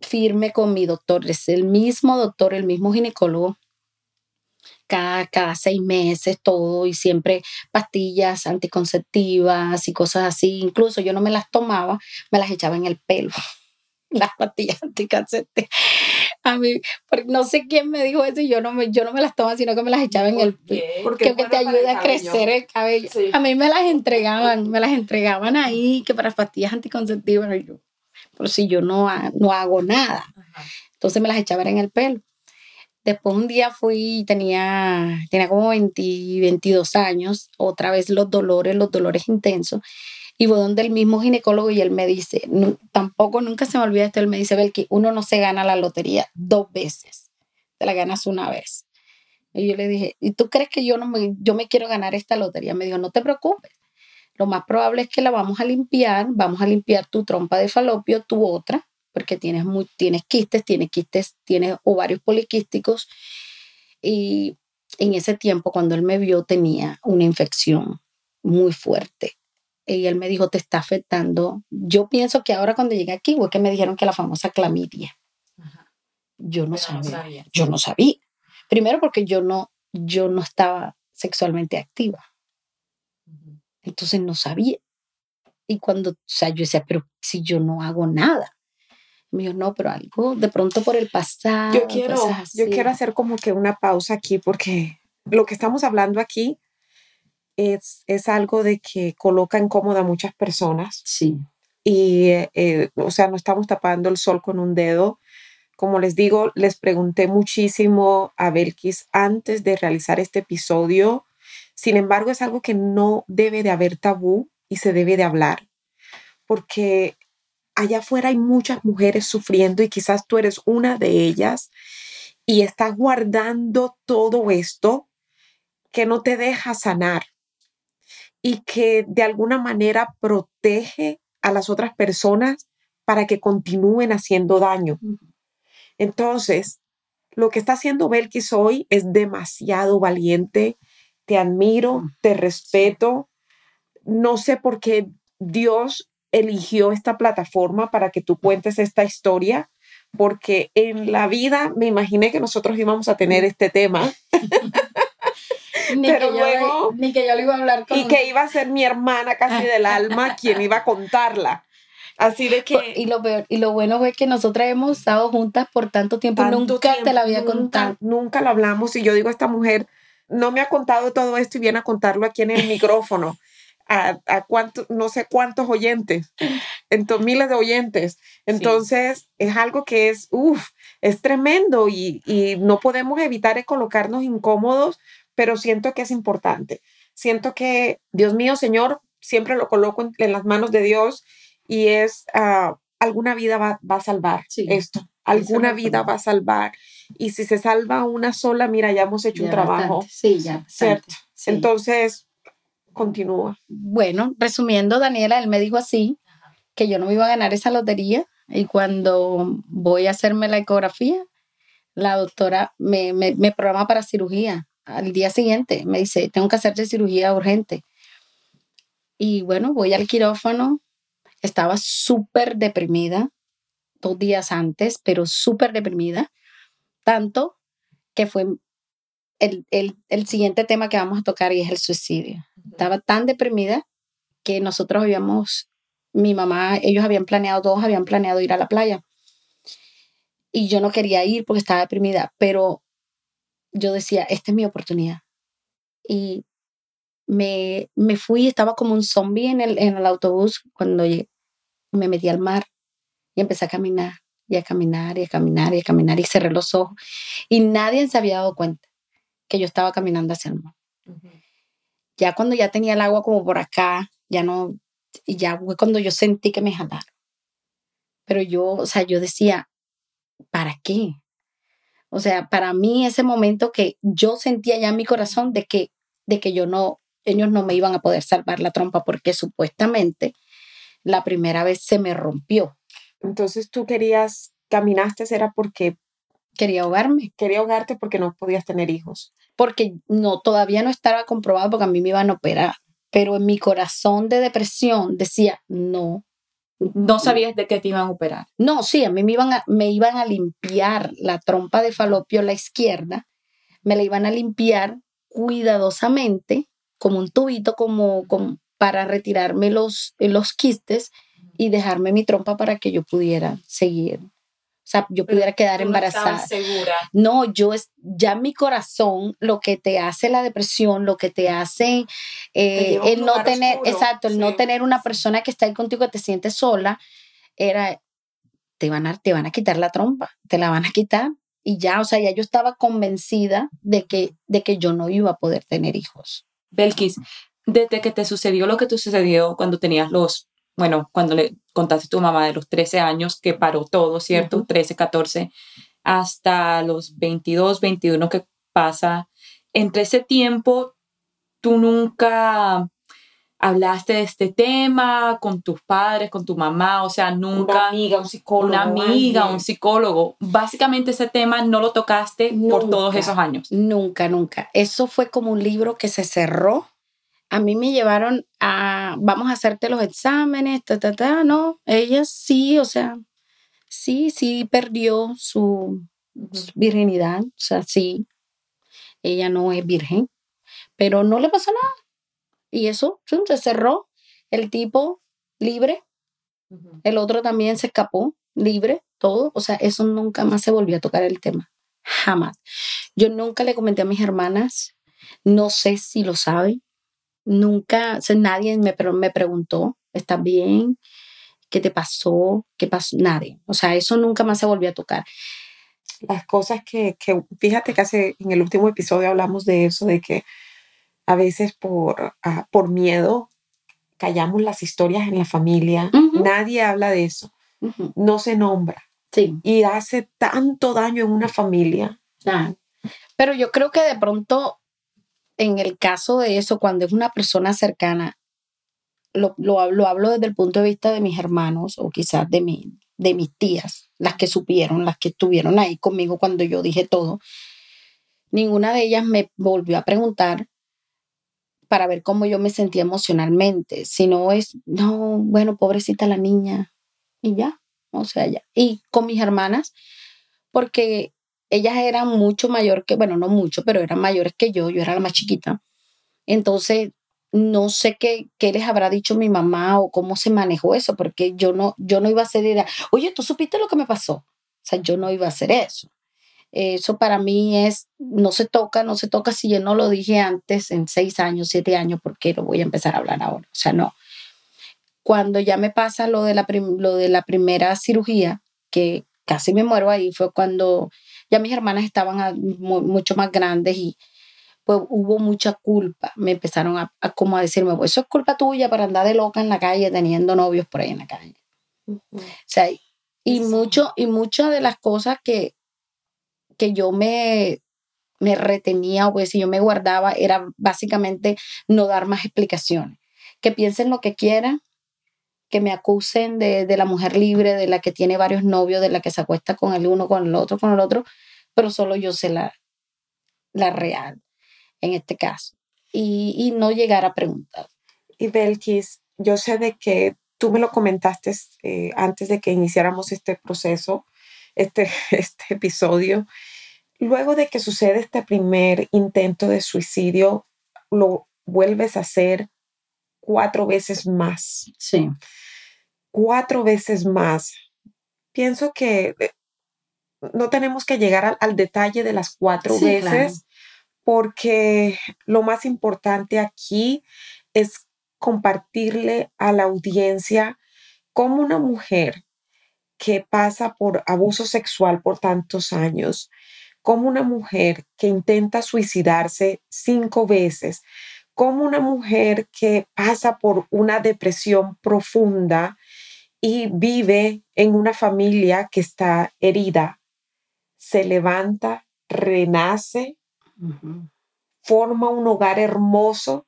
firme con mi doctor, es el mismo doctor, el mismo ginecólogo, cada, cada seis meses, todo, y siempre pastillas anticonceptivas y cosas así. Incluso yo no me las tomaba, me las echaba en el pelo, las pastillas anticonceptivas. A mí, porque no sé quién me dijo eso y yo no me, yo no me las tomaba, sino que me las echaba en el pelo. Porque Que, te ayuda a crecer el cabello. Sí. A mí me las entregaban, me las entregaban ahí, que para pastillas anticonceptivas. yo, Pero si yo no, ha- no hago nada. Ajá. Entonces me las echaba en el pelo. Después un día fui, tenía, tenía como 20, 22 años, otra vez los dolores, los dolores intensos, y voy donde el mismo ginecólogo y él me dice, tampoco nunca se me olvida esto, él me dice, Belki, uno no se gana la lotería dos veces, te la ganas una vez. Y yo le dije, ¿y tú crees que yo, no me, yo me quiero ganar esta lotería? Me dijo, no te preocupes, lo más probable es que la vamos a limpiar, vamos a limpiar tu trompa de falopio, tu otra, porque tienes, muy, tienes quistes, tienes quistes, tienes ovarios poliquísticos. Y en ese tiempo, cuando él me vio, tenía una infección muy fuerte. Y él me dijo, te está afectando. Yo pienso que ahora cuando llegué aquí, fue que me dijeron que la famosa clamidia. Yo no sabía. Yo no sabía. Primero porque yo no, yo no estaba sexualmente activa. Entonces no sabía. Y cuando, o sea, yo decía, pero si yo no hago nada. Me dijo, no, pero algo de pronto por el pasado. Yo quiero, yo quiero hacer como que una pausa aquí porque lo que estamos hablando aquí es, es algo de que coloca incómoda a muchas personas. Sí. Y, eh, o sea, no estamos tapando el sol con un dedo. Como les digo, les pregunté muchísimo a Belkis antes de realizar este episodio. Sin embargo, es algo que no debe de haber tabú y se debe de hablar, porque allá afuera hay muchas mujeres sufriendo y quizás tú eres una de ellas y estás guardando todo esto que no te deja sanar y que de alguna manera protege a las otras personas para que continúen haciendo daño. Entonces, lo que está haciendo Belkis hoy es demasiado valiente. Te admiro, te respeto no sé por qué Dios eligió esta plataforma para que tú cuentes esta historia, porque en la vida me imaginé que nosotros íbamos a tener este tema. pero luego ni que yo lo iba a hablar con y que iba a ser mi hermana casi del alma quien iba a contarla. Así de que y lo peor, y lo bueno fue que nosotras hemos estado juntas por tanto tiempo, nunca te la había contado. Nunca lo hablamos y yo digo esta mujer no me ha contado todo esto y viene a contarlo aquí en el micrófono a, a no sé cuántos oyentes, entonces, miles de oyentes. Entonces, es algo que es, uff, es tremendo y, y, no podemos evitar colocarnos incómodos, pero siento que es importante. Siento que, Dios mío, Señor, siempre lo coloco en, las manos de Dios y es, uh, alguna vida va, va a salvar esto, alguna vida va a salvar. Y si se salva una sola, mira, ya hemos hecho un trabajo. Sí, ya. ¿Cierto? Entonces, continúa. Bueno, resumiendo, Daniela, él me dijo así, que yo no me iba a ganar esa lotería y cuando voy a hacerme la ecografía, la doctora me, me, programa para cirugía. Al día siguiente me dice, tengo que hacerte cirugía urgente. Y bueno, voy al quirófano, estaba súper deprimida dos días antes, pero súper deprimida, tanto que fue el, el, el, siguiente tema que vamos a tocar y es el suicidio. Estaba tan deprimida que nosotros habíamos, mi mamá, ellos habían planeado, todos habían planeado ir a la playa. Y yo no quería ir porque estaba deprimida, pero yo decía, esta es mi oportunidad. Y me, me fui, estaba como un zombie en el, en el autobús cuando me metí al mar y empecé a caminar y a caminar y a caminar y a caminar y cerré los ojos. Y nadie se había dado cuenta que yo estaba caminando hacia el mar. Ya cuando ya tenía el agua como por acá, ya no, ya fue cuando yo sentí que me jalaron. Pero yo, o sea, yo decía, ¿para qué? O sea, para mí ese momento que yo sentía ya en mi corazón de que, de que yo no, ellos no me iban a poder salvar la trompa porque supuestamente la primera vez se me rompió. Entonces tú querías, caminaste, era porque Quería ahogarme. Quería ahogarte porque no podías tener hijos. Porque no, todavía no estaba comprobado porque a mí me iban a operar. Pero en mi corazón de depresión decía, no. No sabías de qué te iban a operar. No, sí, a mí me iban a, me iban a limpiar la trompa de falopio, la izquierda, me la iban a limpiar cuidadosamente, como un tubito, como, como para retirarme los, los quistes y dejarme mi trompa para que yo pudiera seguir sea, yo pudiera quedar embarazada. No segura. No, yo es ya mi corazón, lo que te hace la depresión, lo que te hace eh, el no tener, exacto, el no tener una persona que está ahí contigo que te sientes sola, era, te van, a, te van a quitar la trompa, te la van a quitar. Y ya, o sea, ya yo estaba convencida de que, de que yo no iba a poder tener hijos. Belkis, desde que te sucedió lo que te sucedió cuando tenías los bueno, cuando le contaste a tu mamá de los 13 años que paró todo, ¿cierto? 13, 14, hasta los 22, 21 que pasa. Entre ese tiempo, tú nunca hablaste de este tema con tus padres, con tu mamá, o sea, nunca... Una amiga, un psicólogo. Una amiga, alguien. un psicólogo. Básicamente ese tema no lo tocaste por todos esos años. Nunca, nunca. Eso fue como un libro que se cerró. A mí me llevaron a, vamos a hacerte los exámenes, ta, ta, ta. No, ella sí, o sea, sí, sí perdió su, su virginidad, o sea, sí, ella no es virgen, pero no le pasó nada. Y eso se cerró. El tipo libre, el otro también se escapó, libre, todo. O sea, eso nunca más se volvió a tocar el tema. Jamás. Yo nunca le comenté a mis hermanas, no sé si lo saben, nunca, o sea, nadie me, me preguntó, ¿estás bien? ¿Qué te pasó? ¿Qué pasó? Nadie. O sea, eso nunca más se volvió a tocar. las cosas que, que, fíjate que hace, en el último episodio hablamos de eso, de que a veces por, ah, por miedo callamos las historias en la familia, nadie habla de eso, no se nombra Sí. y hace tanto daño en una familia. Ah, Pero yo creo que de pronto, en el caso de eso, cuando es una persona cercana, lo, lo, hab- lo hablo desde el punto de vista de mis hermanos o quizás de, mi, de mis tías, las que supieron, las que estuvieron ahí conmigo cuando yo dije todo. Ninguna de ellas me volvió a preguntar para ver cómo yo me sentía emocionalmente, sino es, no, bueno, pobrecita la niña, y ya, o sea, ya. Y con mis hermanas, porque ellas eran mucho mayor que, bueno, no mucho, pero eran mayores que yo, yo era la más chiquita. Entonces, no sé qué, qué les habrá dicho mi mamá o cómo se manejó eso, porque yo no, yo no iba a hacer, era, oye, ¿tú supiste lo que me pasó? O sea, yo no iba a hacer eso. Eso para mí es, no se toca, no se toca si yo no lo dije antes, en seis años, siete años, porque lo voy a empezar a hablar ahora. O sea, no. Cuando ya me pasa lo de la, lo de la primera cirugía, que casi me muero ahí, fue cuando ya mis hermanas estaban a- mu- mucho más grandes y pues hubo mucha culpa. Me empezaron a, a como a decirme, pues eso es culpa tuya para andar de loca en la calle teniendo novios por ahí en la calle. O sea, y Sí. mucho, y muchas de las cosas que, que yo me, me retenía o pues si yo me guardaba era básicamente no dar más explicaciones. Que piensen lo que quieran, que me acusen de, de la mujer libre, de la que tiene varios novios, de la que se acuesta con el uno, con el otro, con el otro, pero solo yo sé la, la real en este caso. Y, y no llegar a preguntar. Y Belkis, yo sé de que tú me lo comentaste eh, antes de que iniciáramos este proceso, este, este episodio. Luego de que sucede este primer intento de suicidio, lo vuelves a hacer cuatro veces más. Sí. Cuatro veces más. Pienso que eh, no tenemos que llegar al, al detalle de las cuatro Sí, veces, claro. porque lo más importante aquí es compartirle a la audiencia cómo una mujer que pasa por abuso sexual por tantos años, como una mujer que intenta suicidarse cinco veces, como una mujer que pasa por una depresión profunda y vive en una familia que está herida, se levanta, renace, forma un hogar hermoso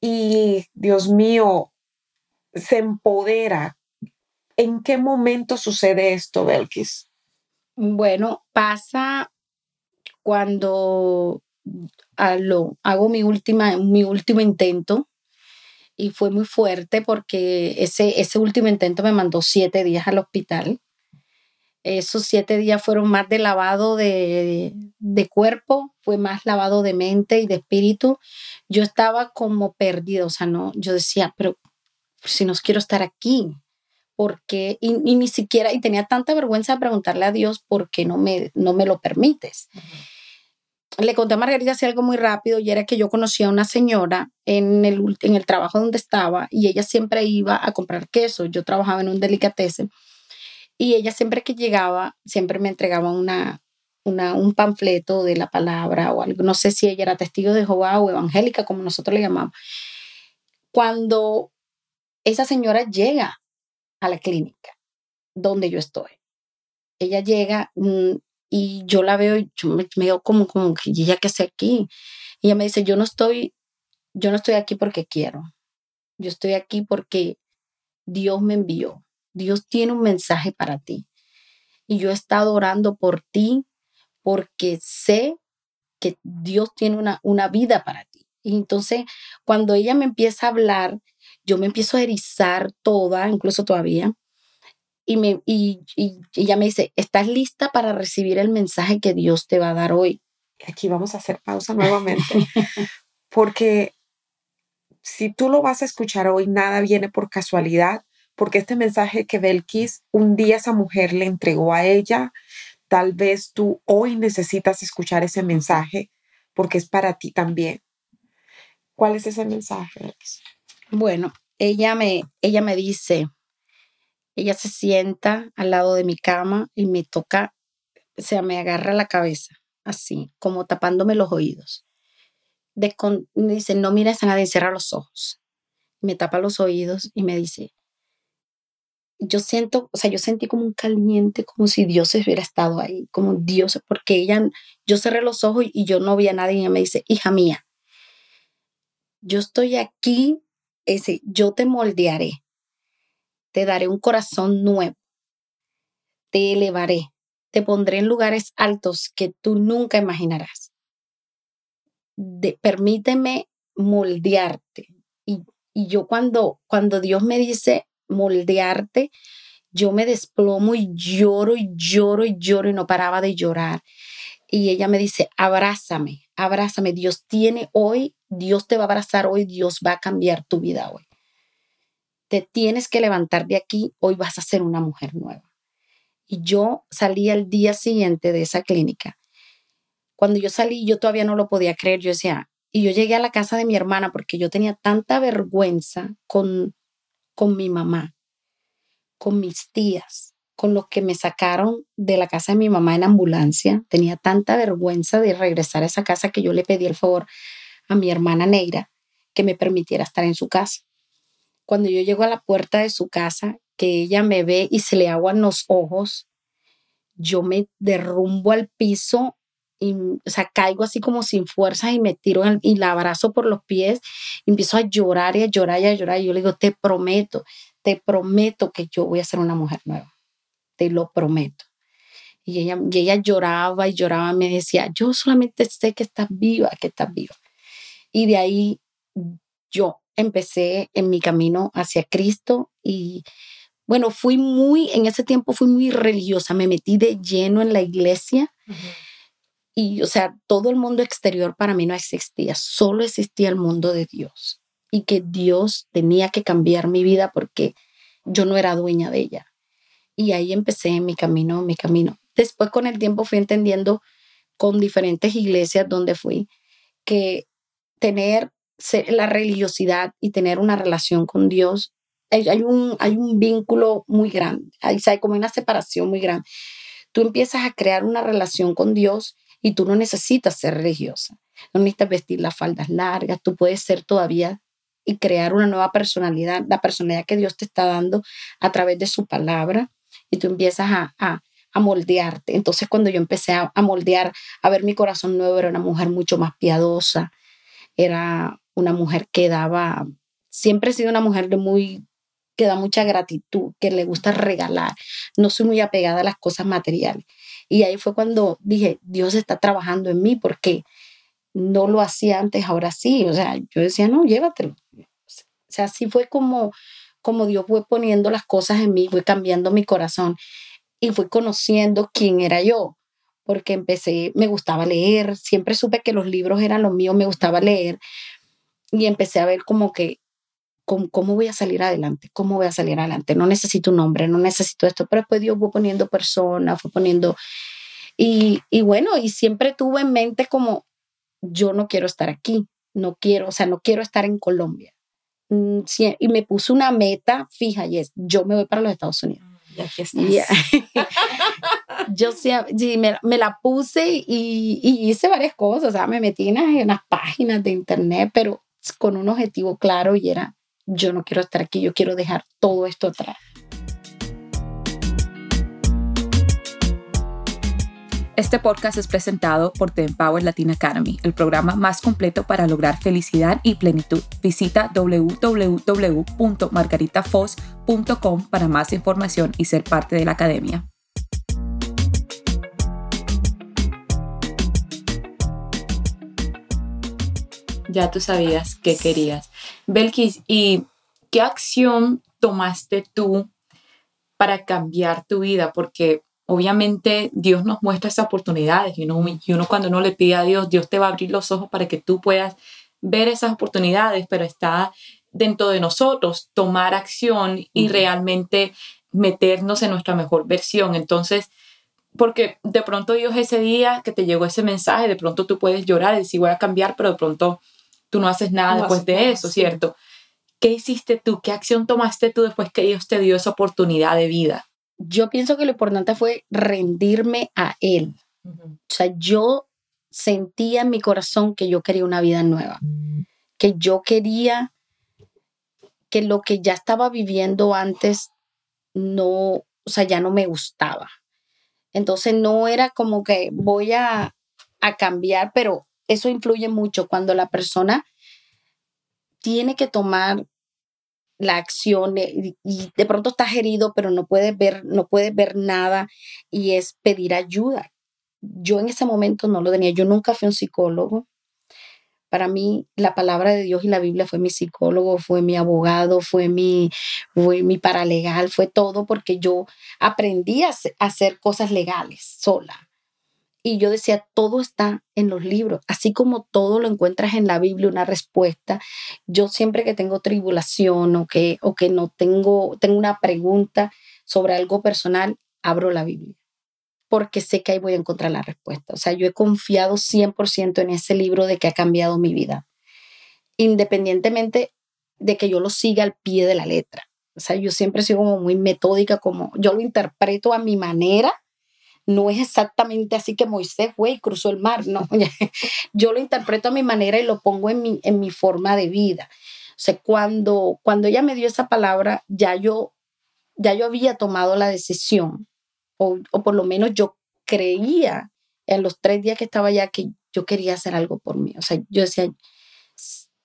y, Dios mío, se empodera. ¿En qué momento sucede esto, Belkis? Bueno, pasa cuando a lo, hago mi, última, mi último intento y fue muy fuerte porque ese, ese último intento me mandó siete días al hospital. Esos siete días fueron más de lavado de, de cuerpo, fue más lavado de mente y de espíritu. Yo estaba como perdida, o sea, no, yo decía, pero si no quiero estar aquí, porque y, y ni siquiera y tenía tanta vergüenza de preguntarle a Dios por qué no me no me lo permites. Le conté a Margarita así algo muy rápido y era que yo conocía a una señora en el, en el trabajo donde estaba y ella siempre iba a comprar queso. Yo trabajaba en un delicatessen y ella siempre que llegaba, siempre me entregaba una, una, un panfleto de la palabra o algo. No sé si ella era testigo de Jehová o evangélica, como nosotros le llamamos. Cuando esa señora llega a la clínica donde yo estoy. Ella llega mm, y yo la veo y yo me, me veo como, como que ¿y ella qué hace aquí. Y ella me dice, yo no estoy, yo no estoy aquí porque quiero. Yo estoy aquí porque Dios me envió. Dios tiene un mensaje para ti. Y yo he estado orando por ti porque sé que Dios tiene una, una vida para ti. Y entonces, cuando ella me empieza a hablar, yo me empiezo a erizar toda, incluso todavía. Y, me, y, y ella me dice, ¿estás lista para recibir el mensaje que Dios te va a dar hoy? Aquí vamos a hacer pausa nuevamente, porque si tú lo vas a escuchar hoy, nada viene por casualidad, porque este mensaje que Belkis un día esa mujer le entregó a ella, tal vez tú hoy necesitas escuchar ese mensaje porque es para ti también. ¿Cuál es ese mensaje? Bueno, ella me, ella me dice, ella se sienta al lado de mi cama y me toca, o sea, me agarra la cabeza, así, como tapándome los oídos. De me dice, no mires a nadie, cierra los ojos. Me tapa los oídos y me dice, yo siento, o sea, yo sentí como un caliente, como si Dios hubiera estado ahí, como Dios, porque ella, yo cerré los ojos y yo no vi a nadie y ella me dice, hija mía, yo estoy aquí, ese, yo te moldearé, te daré un corazón nuevo, te elevaré, te pondré en lugares altos que tú nunca imaginarás. permíteme moldearte. Y, y yo cuando, cuando Dios me dice moldearte, yo me desplomo y lloro y lloro y lloro y no paraba de llorar. Y ella me dice, abrázame, abrázame. Dios tiene hoy, Dios te va a abrazar hoy, Dios va a cambiar tu vida hoy. Te tienes que levantar de aquí, hoy vas a ser una mujer nueva. Y yo salí al día siguiente de esa clínica. Cuando yo salí, yo todavía no lo podía creer. Yo decía, y yo llegué a la casa de mi hermana porque yo tenía tanta vergüenza con con mi mamá, con mis tías, con los que me sacaron de la casa de mi mamá en ambulancia. Tenía tanta vergüenza de regresar a esa casa que yo le pedí el favor a mi hermana Neira que me permitiera estar en su casa. Cuando yo llego a la puerta de su casa, que ella me ve y se le aguan los ojos, yo me derrumbo al piso y, o sea, caigo así como sin fuerza y me tiro y la abrazo por los pies, y empiezo a llorar y a llorar y a llorar. Y yo le digo, te prometo, te prometo que yo voy a ser una mujer nueva. Te lo prometo. Y ella, y ella lloraba y lloraba, me decía, yo solamente sé que estás viva, que estás viva. Y de ahí yo empecé en mi camino hacia Cristo y bueno, fui muy, en ese tiempo fui muy religiosa, me metí de lleno en la iglesia y, o sea, todo el mundo exterior para mí no existía, solo existía el mundo de Dios. Y que Dios tenía que cambiar mi vida porque yo no era dueña de ella. Y ahí empecé mi camino, mi camino. Después con el tiempo fui entendiendo con diferentes iglesias donde fui que tener la religiosidad y tener una relación con Dios, hay, un, hay un vínculo muy grande, hay, como una separación muy grande. Tú empiezas a crear una relación con Dios y tú no necesitas ser religiosa, no necesitas vestir las faldas largas, tú puedes ser todavía y crear una nueva personalidad, la personalidad que Dios te está dando a través de su palabra y tú empiezas a, a, a moldearte. Entonces cuando yo empecé a moldear, a ver mi corazón nuevo, era una mujer mucho más piadosa, era una mujer que daba, siempre he sido una mujer de muy que da mucha gratitud, que le gusta regalar. No soy muy apegada a las cosas materiales. Y ahí fue cuando dije, Dios está trabajando en mí porque no lo hacía antes, ahora sí. O sea, yo decía, no, llévatelo. O sea, así fue como, como Dios fue poniendo las cosas en mí, fue cambiando mi corazón y fui conociendo quién era yo. Porque empecé, me gustaba leer, siempre supe que los libros eran los míos, me gustaba leer. Y empecé a ver como que ¿Cómo, voy a salir adelante? ¿Cómo voy a salir adelante? No necesito un nombre, no necesito esto, pero después Dios fue poniendo personas, fue poniendo... Y, y bueno, y siempre tuve en mente como, yo no quiero estar aquí, no quiero, o sea, no quiero estar en Colombia. Mm, y me puse una meta fija y es, yo me voy para los Estados Unidos. Ya aquí yo sí, me, me, la puse y, y, hice varias cosas, o sea, me metí en unas páginas de internet, pero con un objetivo claro y era yo no quiero estar aquí, yo quiero dejar todo esto atrás. Este podcast es presentado por The Empower Latin Academy, el programa más completo para lograr felicidad y plenitud. Visita www.margaritafoz.com para más información y ser parte de la academia. Ya tú sabías qué querías. Belkis, ¿y qué acción tomaste tú para cambiar tu vida? Porque obviamente Dios nos muestra esas oportunidades y uno, y uno cuando uno le pide a Dios, Dios te va a abrir los ojos para que tú puedas ver esas oportunidades, pero está dentro de nosotros tomar acción y realmente meternos en nuestra mejor versión. Entonces, porque de pronto Dios ese día que te llegó ese mensaje, de pronto tú puedes llorar y decir voy a cambiar, pero de pronto tú no haces nada después de eso, ¿cierto? ¿Qué hiciste tú? ¿Qué acción tomaste tú después que Dios te dio esa oportunidad de vida? yo pienso que lo importante fue rendirme a Él. O sea, yo sentía en mi corazón que yo quería una vida nueva, que yo quería que lo que ya estaba viviendo antes no, o sea, ya no me gustaba. Entonces no era como que voy a, a cambiar, pero eso influye mucho cuando la persona tiene que tomar la acción y, de pronto estás herido, pero no puedes ver, no puedes ver nada y es pedir ayuda. Yo en ese momento no lo tenía. Yo nunca fui un psicólogo. Para mí la palabra de Dios y la Biblia fue mi psicólogo, fue mi abogado, fue mi, fue mi paralegal, fue todo porque yo aprendí a hacer cosas legales sola. Y yo decía, todo está en los libros, así como todo lo encuentras en la Biblia, una respuesta. Yo siempre que tengo tribulación o que, o que no tengo, tengo una pregunta sobre algo personal, abro la Biblia, porque sé que ahí voy a encontrar la respuesta. O sea, yo he confiado 100% en ese libro de que ha cambiado mi vida, independientemente de que yo lo siga al pie de la letra. O sea, yo siempre sigo como muy metódica, como yo lo interpreto a mi manera no es exactamente así que Moisés fue y cruzó el mar, no. Yo lo interpreto a mi manera y lo pongo en mi, en mi forma de vida. O sea, cuando, cuando ella me dio esa palabra, ya yo, ya yo había tomado la decisión, o, o por lo menos yo creía en los tres días que estaba allá que yo quería hacer algo por mí. O sea, yo decía,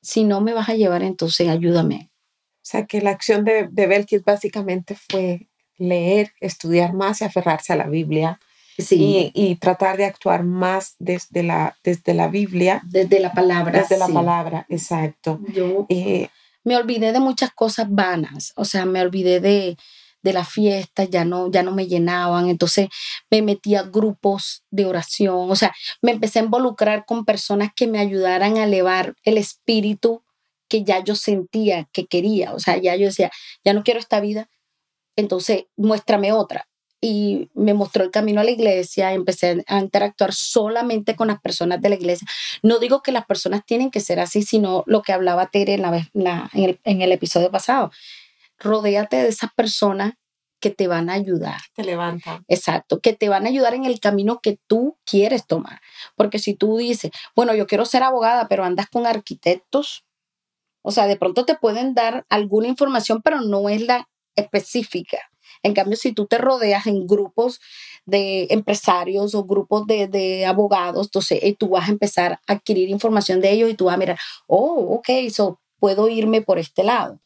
si no me vas a llevar, entonces ayúdame. O sea, que la acción de, de Belkis básicamente fue leer, estudiar más y aferrarse a la Biblia. Y, tratar de actuar más desde la, desde la Biblia. Desde la palabra. Desde la palabra, exacto. Yo eh, me olvidé de muchas cosas vanas, o sea, me olvidé de, de la fiesta, ya no, ya no me llenaban, entonces me metí a grupos de oración, o sea, me empecé a involucrar con personas que me ayudaran a elevar el espíritu que ya yo sentía que quería, o sea, ya yo decía, ya no quiero esta vida, entonces muéstrame otra. Y me mostró el camino a la iglesia, empecé a interactuar solamente con las personas de la iglesia. No digo que las personas tienen que ser así, sino lo que hablaba Tere en, la, en, el, en el episodio pasado. Rodéate de esas personas que te van a ayudar. Te levantan. Exacto, que te van a ayudar en el camino que tú quieres tomar. Porque si tú dices, bueno, yo quiero ser abogada, pero andas con arquitectos, o sea, de pronto te pueden dar alguna información, pero no es la específica. En cambio, si tú te rodeas en grupos de empresarios o grupos de, abogados, entonces eh, tú vas a empezar a adquirir información de ellos y tú vas a mirar, oh, ok, so puedo irme por este lado.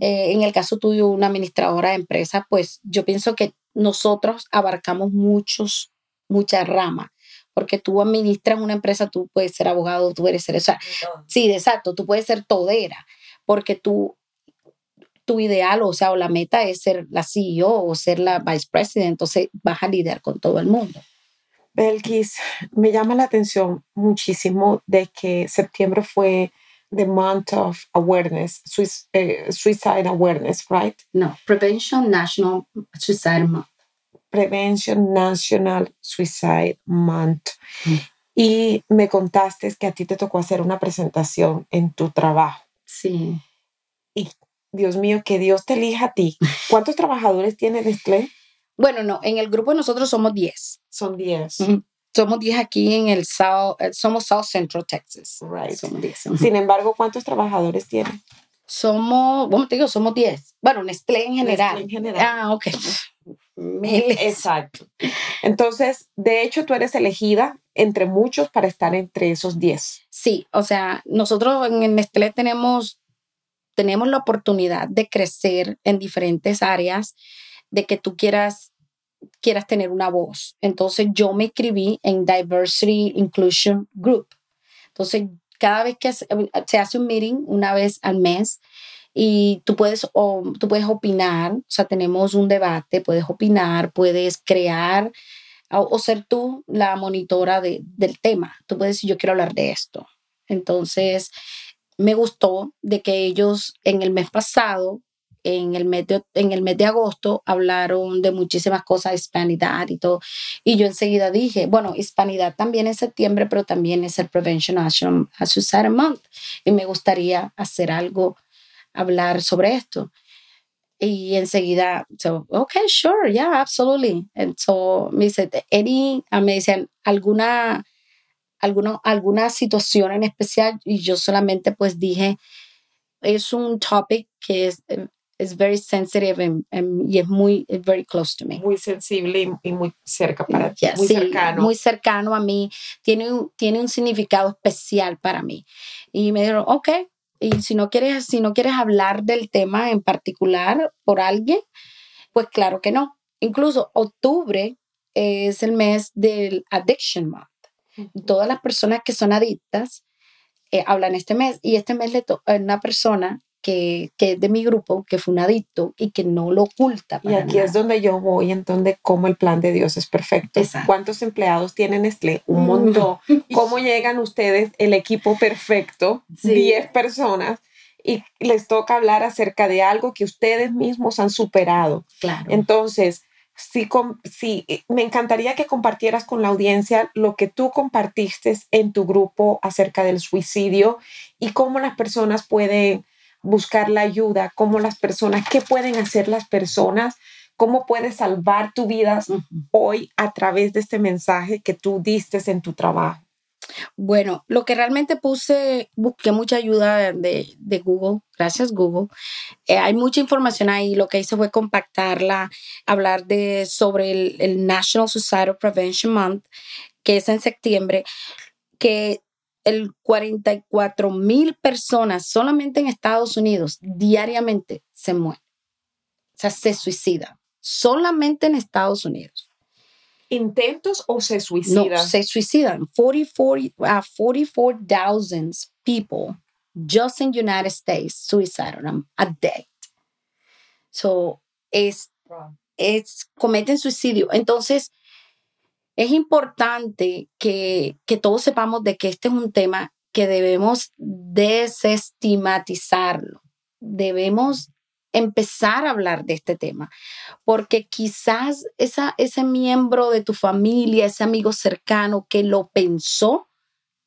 Eh, en el caso tuyo, una administradora de empresa, pues yo pienso que nosotros abarcamos muchos, muchas ramas porque tú administras una empresa, tú puedes ser abogado, tú puedes ser, o sea, sí, exacto, tú puedes ser todera, porque tú tu ideal, o sea, o la meta es ser la CEO o ser la vice president, entonces vas a lidiar con todo el mundo. Belkis, me llama la atención muchísimo de que septiembre fue the month of awareness, eh, suicide awareness, right? No, Prevention National Suicide Month. Prevention National Suicide Month. Mm. Y me contaste que a ti te tocó hacer una presentación en tu trabajo. Sí. ¿Y Dios mío, que Dios te elija a ti. ¿Cuántos trabajadores tiene Nestlé? Bueno, no, en el grupo nosotros somos 10. Son 10. Somos 10 aquí en el South, eh, somos South Central Texas. Right. Somos 10. Sin embargo, ¿cuántos trabajadores tiene? Somos, bueno, te digo, somos 10. Bueno, Nestlé en general. Nestlé en general. Ah, ok. miles. Exacto. Entonces, de hecho, tú eres elegida entre muchos para estar entre esos 10. Sí, o sea, nosotros en Nestlé tenemos, tenemos la oportunidad de crecer en diferentes áreas, de que tú quieras quieras tener una voz. Entonces yo me inscribí en Diversity Inclusion Group. Entonces, cada vez que se hace un meeting, una vez al mes, y tú puedes, o, tú puedes opinar, o sea, tenemos un debate, puedes opinar, puedes crear o, ser tú la monitora de, del tema. Tú puedes decir, yo quiero hablar de esto. Entonces, me gustó de que ellos en el mes pasado, en el mes de, en el mes de agosto, hablaron de muchísimas cosas, hispanidad y todo. Y yo enseguida dije, bueno, hispanidad también es septiembre, pero también es el Prevention Action Suicide Month. Y me gustaría hacer algo hablar sobre esto. Y enseguida, so, okay, sure, yeah, absolutely. And so me dice, any, ah, me dicen, alguna, alguna, alguna situación en especial, y yo solamente pues dije, es un topic que es, es very sensitive y es muy, very close to me. Muy sensible y, muy cerca para ti, muy cercano. Muy cercano a mí, tiene un, tiene un significado especial para mí. Y me dijeron, ok, y si no quieres, si no quieres hablar del tema en particular por alguien, pues claro que no. Incluso octubre es el mes del Addiction Month. Todas las personas que son adictas eh, hablan este mes y este mes le toca una persona que, que, es de mi grupo, que fue un adicto y que no lo oculta. y aquí es donde yo voy, en donde cómo el plan de Dios es perfecto. ¿Cuántos empleados tienen Nestlé? Un montón. ¿Cómo llegan ustedes, el equipo perfecto? 10 personas y les toca hablar acerca de algo que ustedes mismos han superado. Claro. Entonces, sí, sí, eh, me encantaría que compartieras con la audiencia lo que tú compartiste en tu grupo acerca del suicidio y cómo las personas pueden buscar la ayuda, cómo las personas, qué pueden hacer las personas, cómo puedes salvar tu vida hoy a través de este mensaje que tú diste en tu trabajo. Bueno, lo que realmente puse, busqué mucha ayuda de, de Google, gracias Google. Eh, hay mucha información ahí, lo que hice fue compactarla, hablar de, sobre el, el National Suicidal Prevention Month, que es en septiembre, que el 44 mil personas solamente en Estados Unidos diariamente se mueren. O sea, se suicidan. Solamente en Estados Unidos. ¿Intentos o se suicidan? No, se suicidan. 44,000 people just in United States suicide a day. So, es, es, cometen suicidio. Entonces, es importante que, todos sepamos de que este es un tema que debemos desestigmatizarlo. Debemos empezar a hablar de este tema, porque quizás ese miembro de tu familia, ese amigo cercano que lo pensó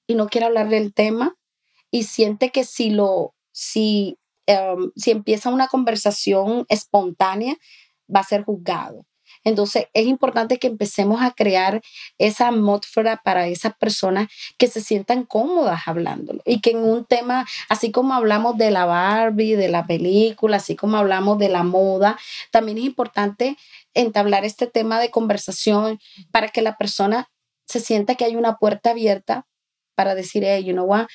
y no quiere hablar del tema y siente que si lo, si, em, si empieza una conversación espontánea, va a ser juzgado. Entonces, es importante que empecemos a crear esa atmósfera para esas personas que se sientan cómodas hablándolo. Y que en un tema, así como hablamos de la Barbie, de la película, así como hablamos de la moda, también es importante entablar este tema de conversación para que la persona se sienta que hay una puerta abierta para decir, hey, you know what,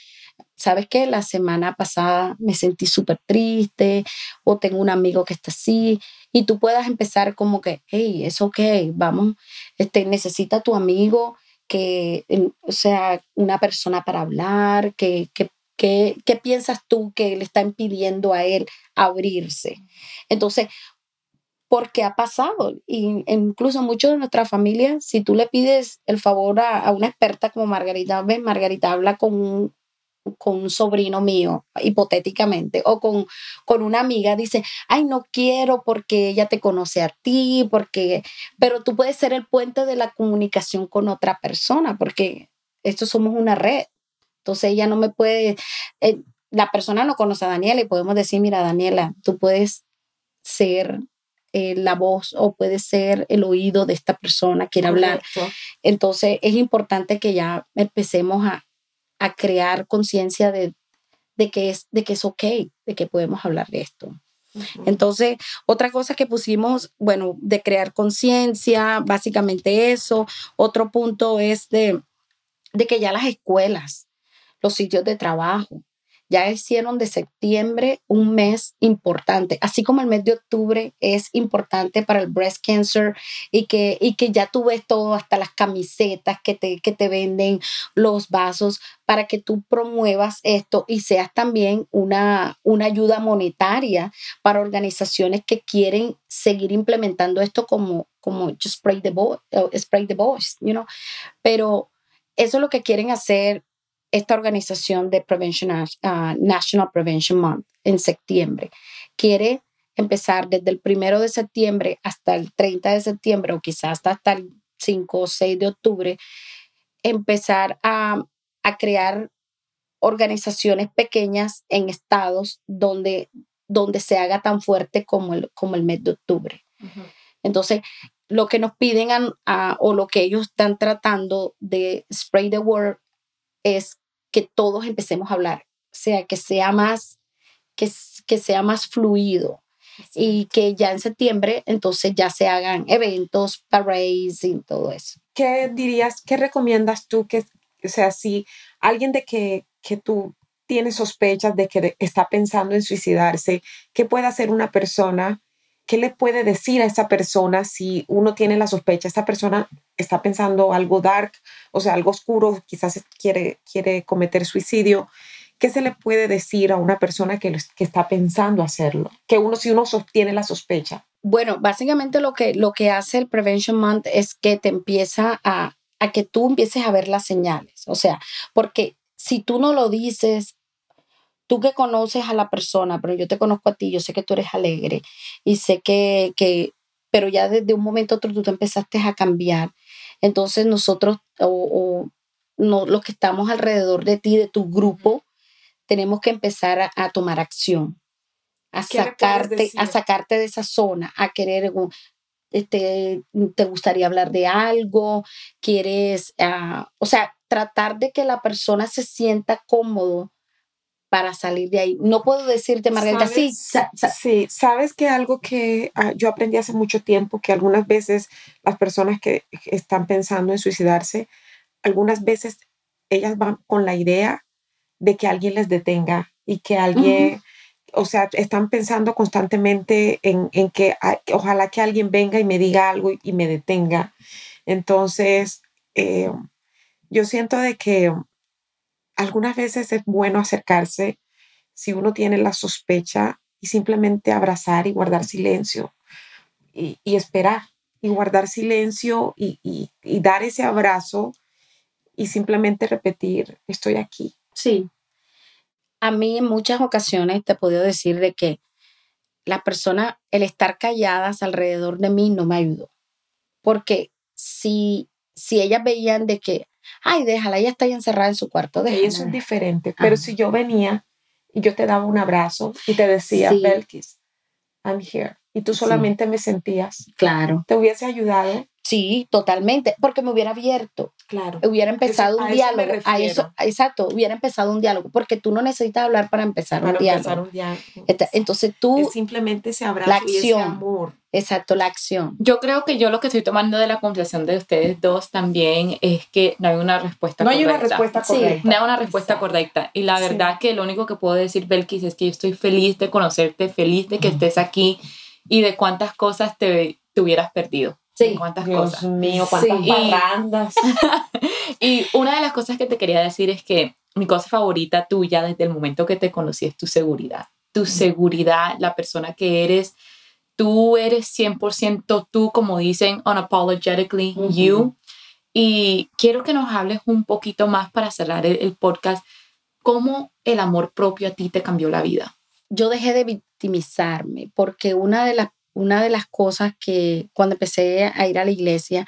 ¿sabes qué? La semana pasada me sentí súper triste o tengo un amigo que está así y tú puedas empezar como que, hey, es ok, vamos, este, necesita tu amigo que, o sea, una persona para hablar, que, que, ¿qué piensas tú que le está impidiendo a él abrirse? Entonces, porque ha pasado. Y incluso muchos de nuestra familia, si tú le pides el favor a, a una experta como Margarita, ves, Margarita habla con un, con un sobrino mío, hipotéticamente, o con, con una amiga, dice, ay, no quiero porque ella te conoce a ti, porque, pero tú puedes ser el puente de la comunicación con otra persona, porque esto somos una red. Entonces ella no me puede, eh, la persona no conoce a Daniela y podemos decir, mira, Daniela, tú puedes ser eh, la voz o puedes ser el oído de esta persona, quiere hablar. Entonces es importante que ya empecemos a, a crear conciencia de, de, que es, de que es ok, de que podemos hablar de esto. Entonces, otra cosa que pusimos, bueno, de crear conciencia, básicamente eso. Otro punto es de, de que ya las escuelas, los sitios de trabajo, ya hicieron de septiembre un mes importante, así como el mes de octubre es importante para el breast cancer y que, y que ya tú ves todo, hasta las camisetas que te, que te venden, los vasos, para que tú promuevas esto y seas también una, una ayuda monetaria para organizaciones que quieren seguir implementando esto como, como just spray the, boy, spray the boys, you know? Pero eso es lo que quieren hacer esta organización de Prevention, uh, National Prevention Month en septiembre. Quiere empezar desde el primero de septiembre hasta el 30 de septiembre o quizás hasta el 5 o 6 de octubre, empezar a, a crear organizaciones pequeñas en estados donde, donde se haga tan fuerte como el, como el mes de octubre. Entonces, lo que nos piden o lo que ellos están tratando de spray the word es que todos empecemos a hablar, o sea, que sea más, que, que sea más fluido y que ya en septiembre entonces ya se hagan eventos, parades y todo eso. ¿Qué dirías, qué recomiendas tú que, o sea, si alguien de que, que tú tienes sospechas de que está pensando en suicidarse, ¿qué puede hacer una persona ¿qué le puede decir a esa persona si uno tiene la sospecha, esta persona está pensando algo dark, o sea, algo oscuro, quizás quiere, quiere cometer suicidio? ¿Qué se le puede decir a una persona que, que está pensando hacerlo? Que uno, si uno sostiene la sospecha. Bueno, básicamente lo que, lo que hace el Prevention Month es que te empieza a, a que tú empieces a ver las señales. O sea, porque si tú no lo dices, tú que conoces a la persona, pero yo te conozco a ti, yo sé que tú eres alegre y sé que, que pero ya desde un momento a otro tú te empezaste a cambiar. Entonces nosotros o, no, los que estamos alrededor de ti, de tu grupo, tenemos que empezar a, tomar acción, a sacarte, a sacarte de esa zona, a querer, este, te gustaría hablar de algo, quieres, ah, o sea, tratar de que la persona se sienta cómodo para salir de ahí. No puedo decirte, Margarita, sí. Sí, sabes que algo que ah, yo aprendí hace mucho tiempo, que algunas veces las personas que están pensando en suicidarse, algunas veces ellas van con la idea de que alguien les detenga y que alguien, o sea, están pensando constantemente en, que ojalá que alguien venga y me diga algo y, me detenga. Entonces, eh, yo siento de que algunas veces es bueno acercarse si uno tiene la sospecha y simplemente abrazar y guardar silencio y, esperar y guardar silencio y, dar ese abrazo y simplemente repetir, estoy aquí. Sí. A mí en muchas ocasiones te he podido decir de que la persona, el estar calladas alrededor de mí no me ayudó. Porque si, si ellas veían de que ay, déjala, ella está ahí encerrada en su cuarto. Déjala. eso es diferente. Pero si yo venía y yo te daba un abrazo y te decía, Belkis, I'm here, y tú solamente me sentías, claro. ¿te hubiese ayudado? Sí, totalmente, porque me hubiera abierto. Claro. Hubiera empezado un diálogo. a eso, exacto, hubiera empezado un diálogo, porque tú no necesitas hablar para empezar, un, diálogo. Entonces tú. simplemente se abrazo la acción, y ese amor. Exacto, la acción. Yo creo que yo lo que estoy tomando de la conversación de ustedes dos también es que no hay una respuesta correcta. No hay una respuesta correcta. no hay una respuesta correcta. Y la verdad que lo único que puedo decir, Belkis, es que yo estoy feliz de conocerte, feliz de que estés aquí y de cuántas cosas te, te hubieras perdido. Sí. Cuántas Dios cosas. mío, cuántas Y, y una de las cosas que te quería decir es que mi cosa favorita tuya desde el momento que te conocí es tu seguridad. Tu seguridad, la persona que eres, tú eres 100% tú, como dicen, unapologetically you. Y quiero que nos hables un poquito más para cerrar el, el, podcast, cómo el amor propio a ti te cambió la vida. Yo dejé de victimizarme porque una de las una de las cosas que cuando empecé a ir a la iglesia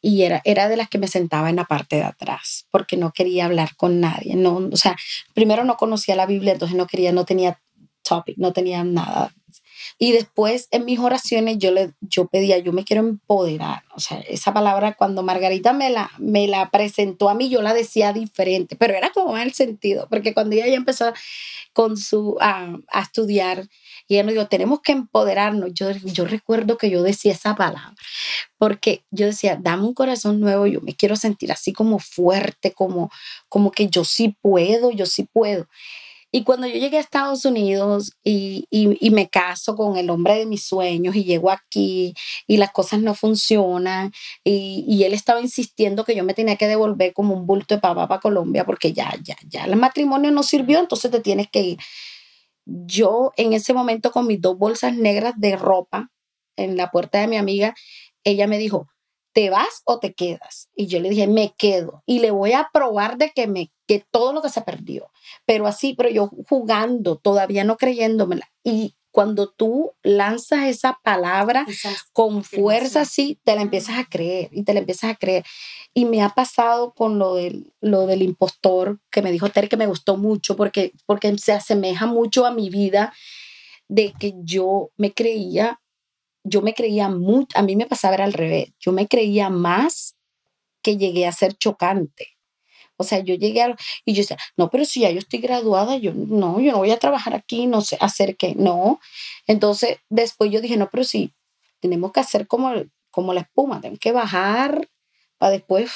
y era, era de las que me sentaba en la parte de atrás porque no quería hablar con nadie. No, o sea, primero no conocía la Biblia, entonces no quería, no tenía topic, no tenía nada. Y después en mis oraciones yo, le, yo pedía, yo me quiero empoderar. O sea, esa palabra cuando Margarita me la, me la presentó a mí, yo la decía diferente, pero era como el sentido, porque cuando ella ya empezó con su, a, a estudiar Y ella nos dijo, tenemos que empoderarnos. Yo, yo recuerdo que yo decía esa palabra, porque yo decía, dame un corazón nuevo, yo me quiero sentir así como fuerte, como, como que yo sí puedo, yo sí puedo. Y cuando yo llegué a Estados Unidos y, y, me caso con el hombre de mis sueños y llego aquí y las cosas no funcionan y, y, él estaba insistiendo que yo me tenía que devolver como un bulto de papá para Colombia porque ya, ya, ya el matrimonio no sirvió, entonces te tienes que ir. Yo en ese momento con mis dos bolsas negras de ropa en la puerta de mi amiga, ella me dijo, ¿te vas o te quedas? Y yo le dije, me quedo y le voy a probar de que me que todo lo que se perdió, pero así, pero yo jugando, todavía no creyéndomela. Y cuando tú lanzas esa palabra con fuerza, sí, te la empiezas a creer y te la empiezas a creer. Y me ha pasado con lo del, lo del impostor que me dijo Ter, que me gustó mucho porque, porque se asemeja mucho a mi vida de que yo me creía, yo me creía mucho, a mí me pasaba era al revés, yo me creía más que llegué a ser chocante. O sea, yo llegué a, y yo decía, no, pero si ya yo estoy graduada, yo no, yo no voy a trabajar aquí, no sé, hacer qué, no. Entonces, después yo dije, no, pero sí, tenemos que hacer como, como la espuma, tenemos que bajar para después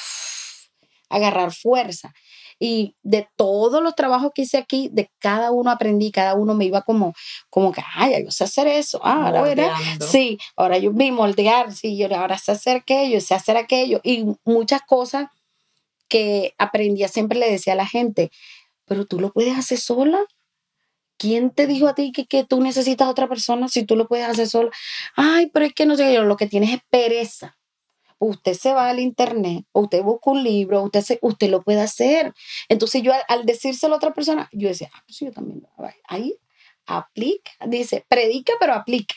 agarrar fuerza. Y de todos los trabajos que hice aquí, de cada uno aprendí, cada uno me iba como, como que, ay, yo sé hacer eso, ah, ahora sí, ahora yo vi moldear, sí, yo ahora sé hacer aquello, sé hacer aquello, y muchas cosas que aprendía, siempre le decía a la gente, pero tú lo puedes hacer sola. ¿Quién te dijo a ti que, que tú necesitas a otra persona si tú lo puedes hacer sola? Ay, pero es que no sé, yo lo que tienes es pereza. Usted se va al internet, o usted busca un libro, usted, se, usted lo puede hacer. Entonces yo al, decírselo a otra persona, yo decía, ah, pues yo también. Ahí aplica, dice, predica, pero aplica.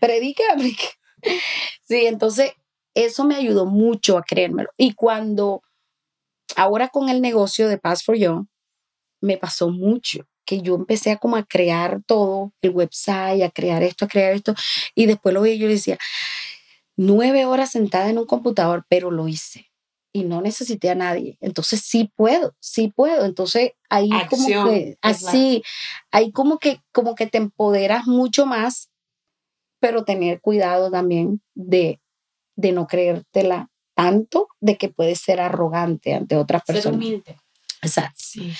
Predica, aplica. Sí, entonces eso me ayudó mucho a creérmelo. Y cuando ahora con el negocio de Pass for You, me pasó mucho que yo empecé a como a crear todo, el website, a crear esto, a crear esto, y después lo vi y yo decía, nueve horas sentada en un computador, pero lo hice y no necesité a nadie. Entonces sí puedo, sí puedo. Entonces ahí como que así, ahí como que como que te empoderas mucho más, pero tener cuidado también de, de no creértela tanto de que puedes ser arrogante ante otras personas. Ser humilde. Exacto. Sí.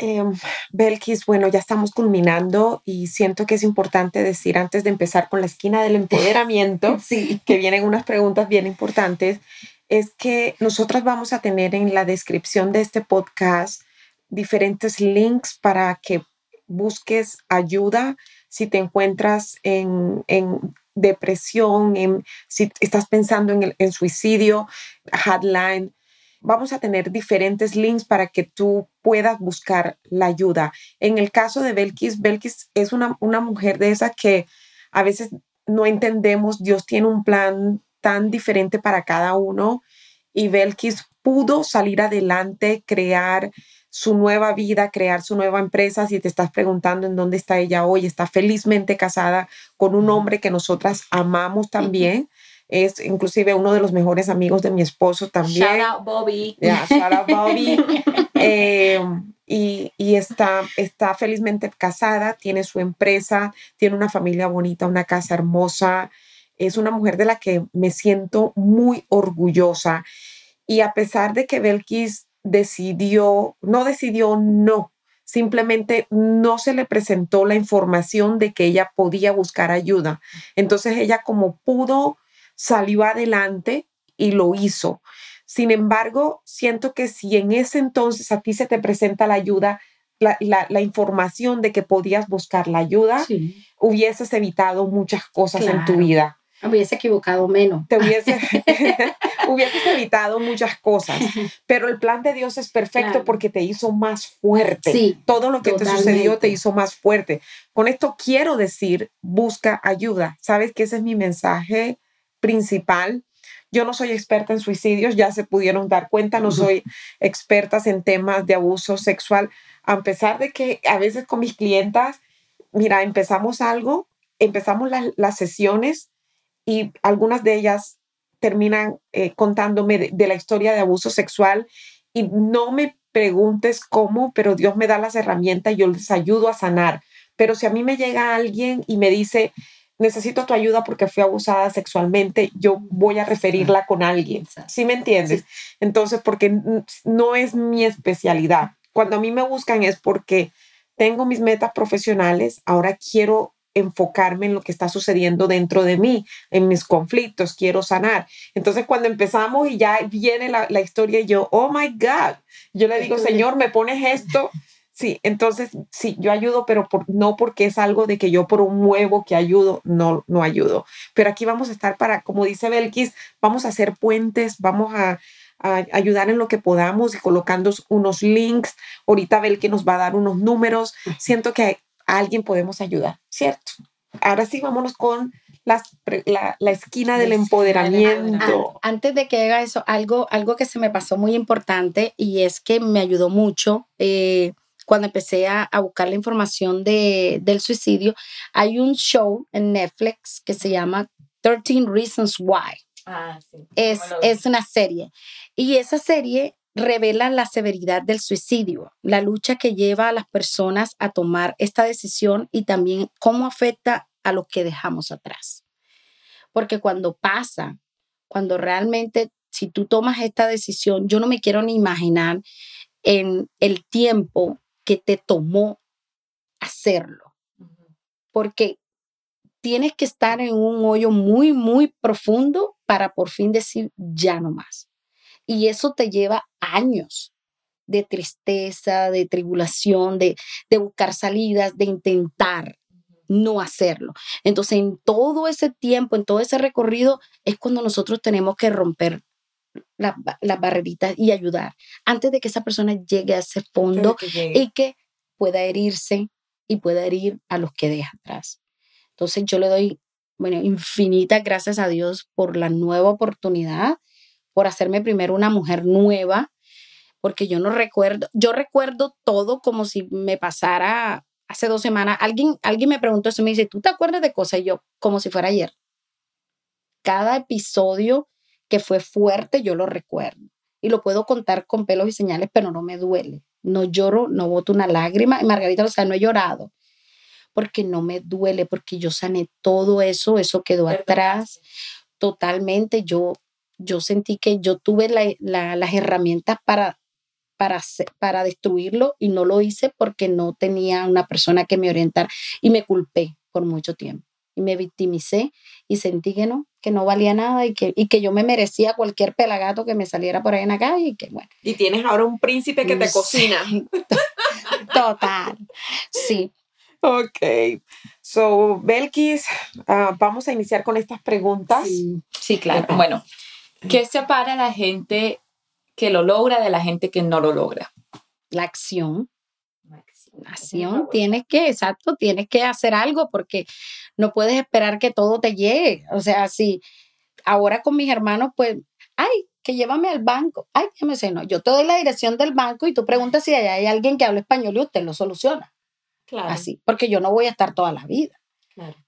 Em, Belkis, bueno, ya estamos culminando y siento que es importante decir antes de empezar con la esquina del empoderamiento, sí. que vienen unas preguntas bien importantes, es que nosotras vamos a tener en la descripción de este podcast diferentes links para que busques ayuda si te encuentras en, en depresión, en, si estás pensando en, el, suicidio, hotline. Vamos a tener diferentes links para que tú puedas buscar la ayuda. En el caso de Belkis, Belkis es una, una mujer de esa que a veces no entendemos, Dios tiene un plan tan diferente para cada uno y Belkis pudo salir adelante, crear su nueva vida, crear su nueva empresa. Si te estás preguntando en dónde está ella hoy, está felizmente casada con un hombre que nosotras amamos también. Es inclusive uno de los mejores amigos de mi esposo también. Shout out Bobby. shout out Bobby. Eh, y, y está, está felizmente casada, tiene su empresa, tiene una familia bonita, una casa hermosa. Es una mujer de la que me siento muy orgullosa. Y a pesar de que Belkis decidió, no decidió no, simplemente no se le presentó la información de que ella podía buscar ayuda. Entonces ella como pudo, salió adelante y lo hizo. Sin embargo, siento que si en ese entonces a ti se te presenta la ayuda, la, la, información de que podías buscar la ayuda, hubieses evitado muchas cosas en tu vida. Hubiese equivocado menos. Te hubiese, hubieses evitado muchas cosas, pero el plan de Dios es perfecto porque te hizo más fuerte. Sí, Todo lo que te sucedió te hizo más fuerte. Con esto quiero decir, busca ayuda. Sabes que ese es mi mensaje principal. Yo no soy experta en suicidios, ya se pudieron dar cuenta, no soy experta en temas de abuso sexual, a pesar de que a veces con mis clientas, mira, empezamos algo, empezamos las sesiones y algunas de ellas terminan eh, contándome de, la historia de abuso sexual y no me preguntes cómo, pero Dios me da las herramientas y yo les ayudo a sanar. pero si a mí me llega alguien y me dice, necesito tu ayuda porque fui abusada sexualmente, yo voy a referirla con alguien. ¿Sí me entiendes? Entonces, porque no es mi especialidad. Cuando a mí me buscan es porque tengo mis metas profesionales, ahora quiero enfocarme en lo que está sucediendo dentro de mí, en mis conflictos, quiero sanar. Entonces, cuando empezamos y ya viene la, la historia, y yo, oh my God, yo le digo, Señor, me pones esto. Sí, entonces sí, yo ayudo, pero por, no porque es algo de que yo promuevo que ayudo, no, no ayudo. Pero aquí vamos a estar para, como dice Belkis, vamos a hacer puentes, vamos a, a ayudar en lo que podamos y colocando unos links. Ahorita Belkis nos va a dar unos números. Siento que a alguien podemos ayudar, ¿cierto? Ahora sí, vámonos con la, la, esquina del empoderamiento. Antes de que haga eso, algo, algo que se me pasó muy importante y es que me ayudó mucho. Eh, cuando empecé a, buscar la información de, del suicidio, hay un show en Netflix que se llama 13 Reasons Why. Ah, sí. Es, es una serie. Y esa serie revela la severidad del suicidio, la lucha que lleva a las personas a tomar esta decisión y también cómo afecta a lo que dejamos atrás. Porque cuando pasa, cuando realmente, si tú tomas esta decisión, yo no me quiero ni imaginar en el tiempo que te tomó hacerlo. Porque tienes que estar en un hoyo muy, muy profundo para por fin decir ya no más. Y eso te lleva años de tristeza, de tribulación, de, de buscar salidas, de intentar no hacerlo. Entonces, en todo ese tiempo, en todo ese recorrido, es cuando nosotros tenemos que romper las barreritas y ayudar antes de que esa persona llegue a ese fondo y que pueda herirse y pueda herir a los que deja atrás. Entonces yo le doy, bueno, infinitas gracias a Dios por la nueva oportunidad, por hacerme primero una mujer nueva, porque yo no recuerdo, yo recuerdo todo como si me pasara hace dos semanas. Alguien, alguien me preguntó eso, me dice, ¿tú te acuerdas de cosas? Y yo, como si fuera ayer. Cada episodio que fue fuerte, yo lo recuerdo. Y lo puedo contar con pelos y señales, pero no me duele. No lloro, no boto una lágrima. Y Margarita, o sea, no he llorado porque no me duele, porque yo sané todo eso, eso quedó atrás totalmente. Yo, yo sentí que yo tuve las herramientas para, para, para destruirlo y no lo hice porque no tenía una persona que me orientara y me culpé por mucho tiempo y me victimicé y sentí que no, que no valía nada y que, y que yo me merecía cualquier pelagato que me saliera por ahí en la calle y que bueno. Y tienes ahora un príncipe que te cocina. Total, sí. Ok, so Belkis, ah, vamos a iniciar con estas preguntas. Sí, claro. Bueno, ¿qué separa a la gente que lo logra de la gente que no lo logra? La acción. La acción, tienes que, exacto, tienes que hacer algo porque no puedes esperar que todo te llegue. O sea, si ahora con mis hermanos, pues, ay, que llévame al banco. Ay, que me sé, no, yo te doy la dirección del banco y tú preguntas si hay alguien que hable español y usted lo soluciona. Claro. Así, porque yo no voy a estar toda la vida.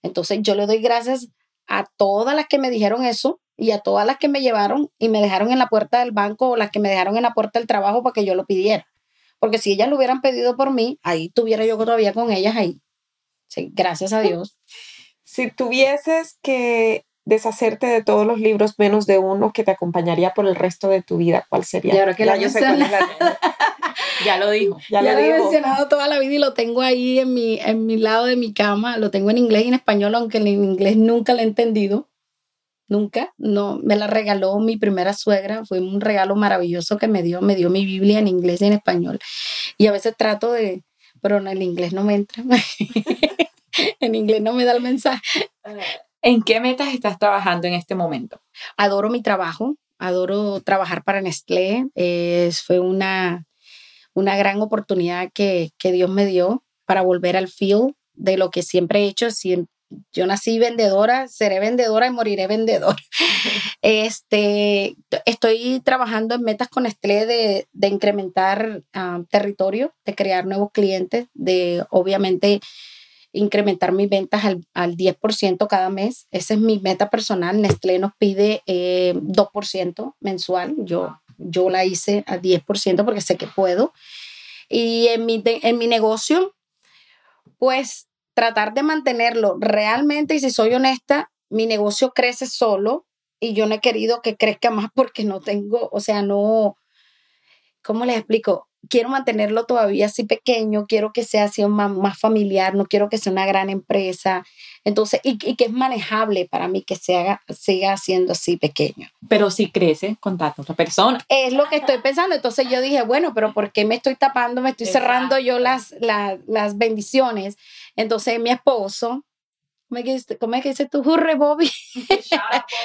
Entonces yo le doy gracias a todas las que me dijeron eso y a todas las que me llevaron y me dejaron en la puerta del banco o las que me dejaron en la puerta del trabajo para que yo lo pidiera. Porque si ellas lo hubieran pedido por mí, ahí tuviera yo todavía con ellas ahí. Sí, gracias a Dios. Si tuvieses que deshacerte de todos los libros menos de uno que te acompañaría por el resto de tu vida, ¿cuál sería? Ya, que yo sé ya lo dijo. Ya, lo, he mencionado toda la vida y lo tengo ahí en mi, en mi lado de mi cama. Lo tengo en inglés y en español, aunque en inglés nunca lo he entendido. Nunca. No, me la regaló mi primera suegra. Fue un regalo maravilloso que me dio. Me dio mi Biblia en inglés y en español. Y a veces trato de, pero en el inglés no me entra. en inglés no me da el mensaje. ¿En qué metas estás trabajando en este momento? Adoro mi trabajo, adoro trabajar para Nestlé. fue una, una gran oportunidad que, Dios me dio para volver al field de lo que siempre he hecho. Yo nací vendedora, seré vendedora y moriré vendedora. este, estoy trabajando en metas con Nestlé de, de incrementar ah, territorio, de crear nuevos clientes, de obviamente incrementar mis ventas al, al 10% cada mes. Esa es mi meta personal. Nestlé nos pide 2% eh, mensual. Yo, yo la hice al 10% porque sé que puedo. Y en mi, en mi negocio, pues tratar de mantenerlo realmente y si soy honesta, mi negocio crece solo y yo no he querido que crezca más porque no tengo, o sea, no, ¿cómo les explico? Quiero mantenerlo todavía así pequeño, quiero que sea así más, más familiar, no quiero que sea una gran empresa. Entonces, y, y que es manejable para mí que se haga, siga siendo así pequeño. Pero si crece, contacta a otra persona. Es lo que estoy pensando. Entonces yo dije, bueno, pero ¿por qué me estoy tapando? Me estoy cerrando yo las, las, las bendiciones. Entonces mi esposo, ¿cómo es que dice tú? Hurre, Bobby.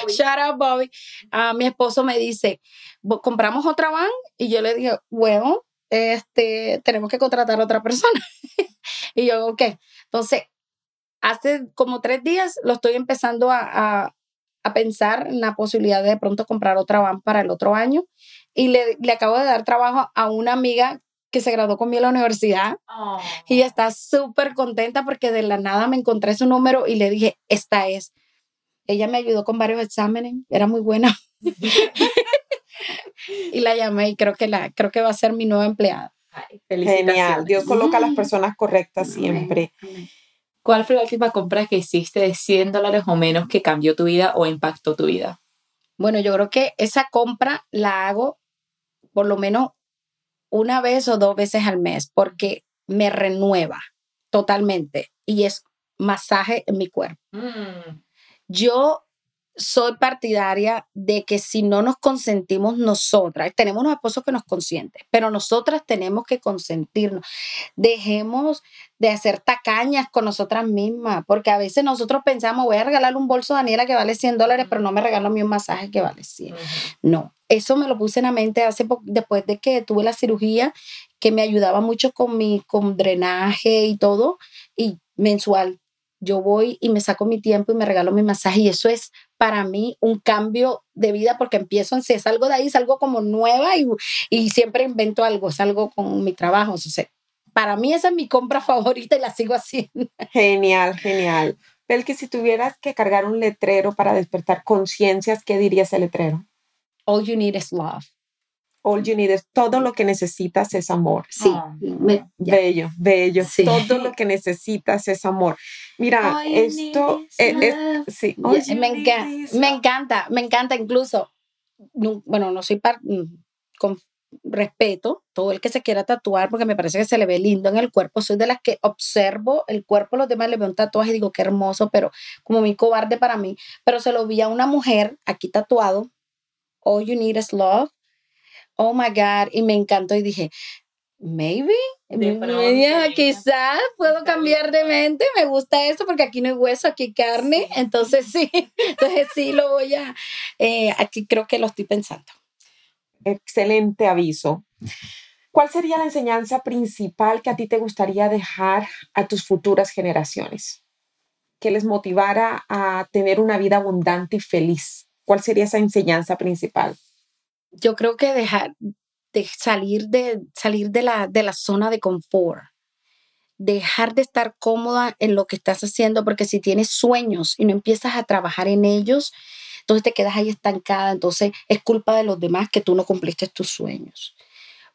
Shout out, Bobby. Ah, mi esposo me dice, ¿compramos otra van? Y yo le dije, bueno, este, tenemos que contratar a otra persona. y yo, ok. Entonces, hace como tres días lo estoy empezando a, a, a, pensar en la posibilidad de de pronto comprar otra van para el otro año. Y le, le acabo de dar trabajo a una amiga que se graduó conmigo en la universidad oh. y está súper contenta porque de la nada me encontré su número y le dije, esta es. Ella me ayudó con varios exámenes, era muy buena. y la llamé y creo que, la, creo que va a ser mi nueva empleada. Ay, Genial, Dios coloca a las personas correctas siempre. ¿Cuál fue la última compra que hiciste de 100 dólares o menos que cambió tu vida o impactó tu vida? Bueno, yo creo que esa compra la hago por lo menos una vez o dos veces al mes porque me renueva totalmente y es masaje en mi cuerpo. Mm. Yo soy partidaria de que si no nos consentimos nosotras, tenemos unos esposos que nos consienten, pero nosotras tenemos que consentirnos. Dejemos de hacer tacañas con nosotras mismas, porque a veces nosotros pensamos, voy a regalarle un bolso a Daniela que vale 100 dólares, pero no me regalo a mí un masaje que vale 100. No, eso me lo puse en la mente hace poco, después de que tuve la cirugía, que me ayudaba mucho con mi con drenaje y todo, y mensual yo voy y me saco mi tiempo y me regalo mi masaje y eso es para mí un cambio de vida porque empiezo, si salgo de ahí, salgo como nueva y, y siempre invento algo, salgo con mi trabajo. O sea, para mí esa es mi compra favorita y la sigo haciendo. Genial, genial. Pel, que si tuvieras que cargar un letrero para despertar conciencias, ¿qué dirías el letrero? All you need is love all you need is todo lo que necesitas es amor. Sí, bello, bello. Todo lo que necesitas es amor. Mira, esto es, sí, me, me, encanta, me encanta incluso, bueno, no soy par, mm, con respeto, todo el que se quiera tatuar, porque me parece que se le ve lindo en el cuerpo, soy de las que observo el cuerpo los demás, le veo un tatuaje y digo, qué hermoso, pero como mi cobarde para mí, pero se lo vi a una mujer aquí tatuado, all you need is love, oh my God, y me encantó y dije, maybe, quizás puedo cambiar de mente, me gusta eso porque aquí no hay hueso, aquí hay carne, entonces sí, entonces sí lo voy a, eh, aquí creo que lo estoy pensando. Excelente aviso. ¿Cuál sería la enseñanza principal que a ti te gustaría dejar a tus futuras generaciones? Que les motivara a tener una vida abundante y feliz. ¿Cuál sería esa enseñanza principal? Yo creo que dejar de salir de salir de la, de la zona de confort, dejar de estar cómoda en lo que estás haciendo, porque si tienes sueños y no empiezas a trabajar en ellos, entonces te quedas ahí estancada, entonces es culpa de los demás que tú no cumpliste tus sueños.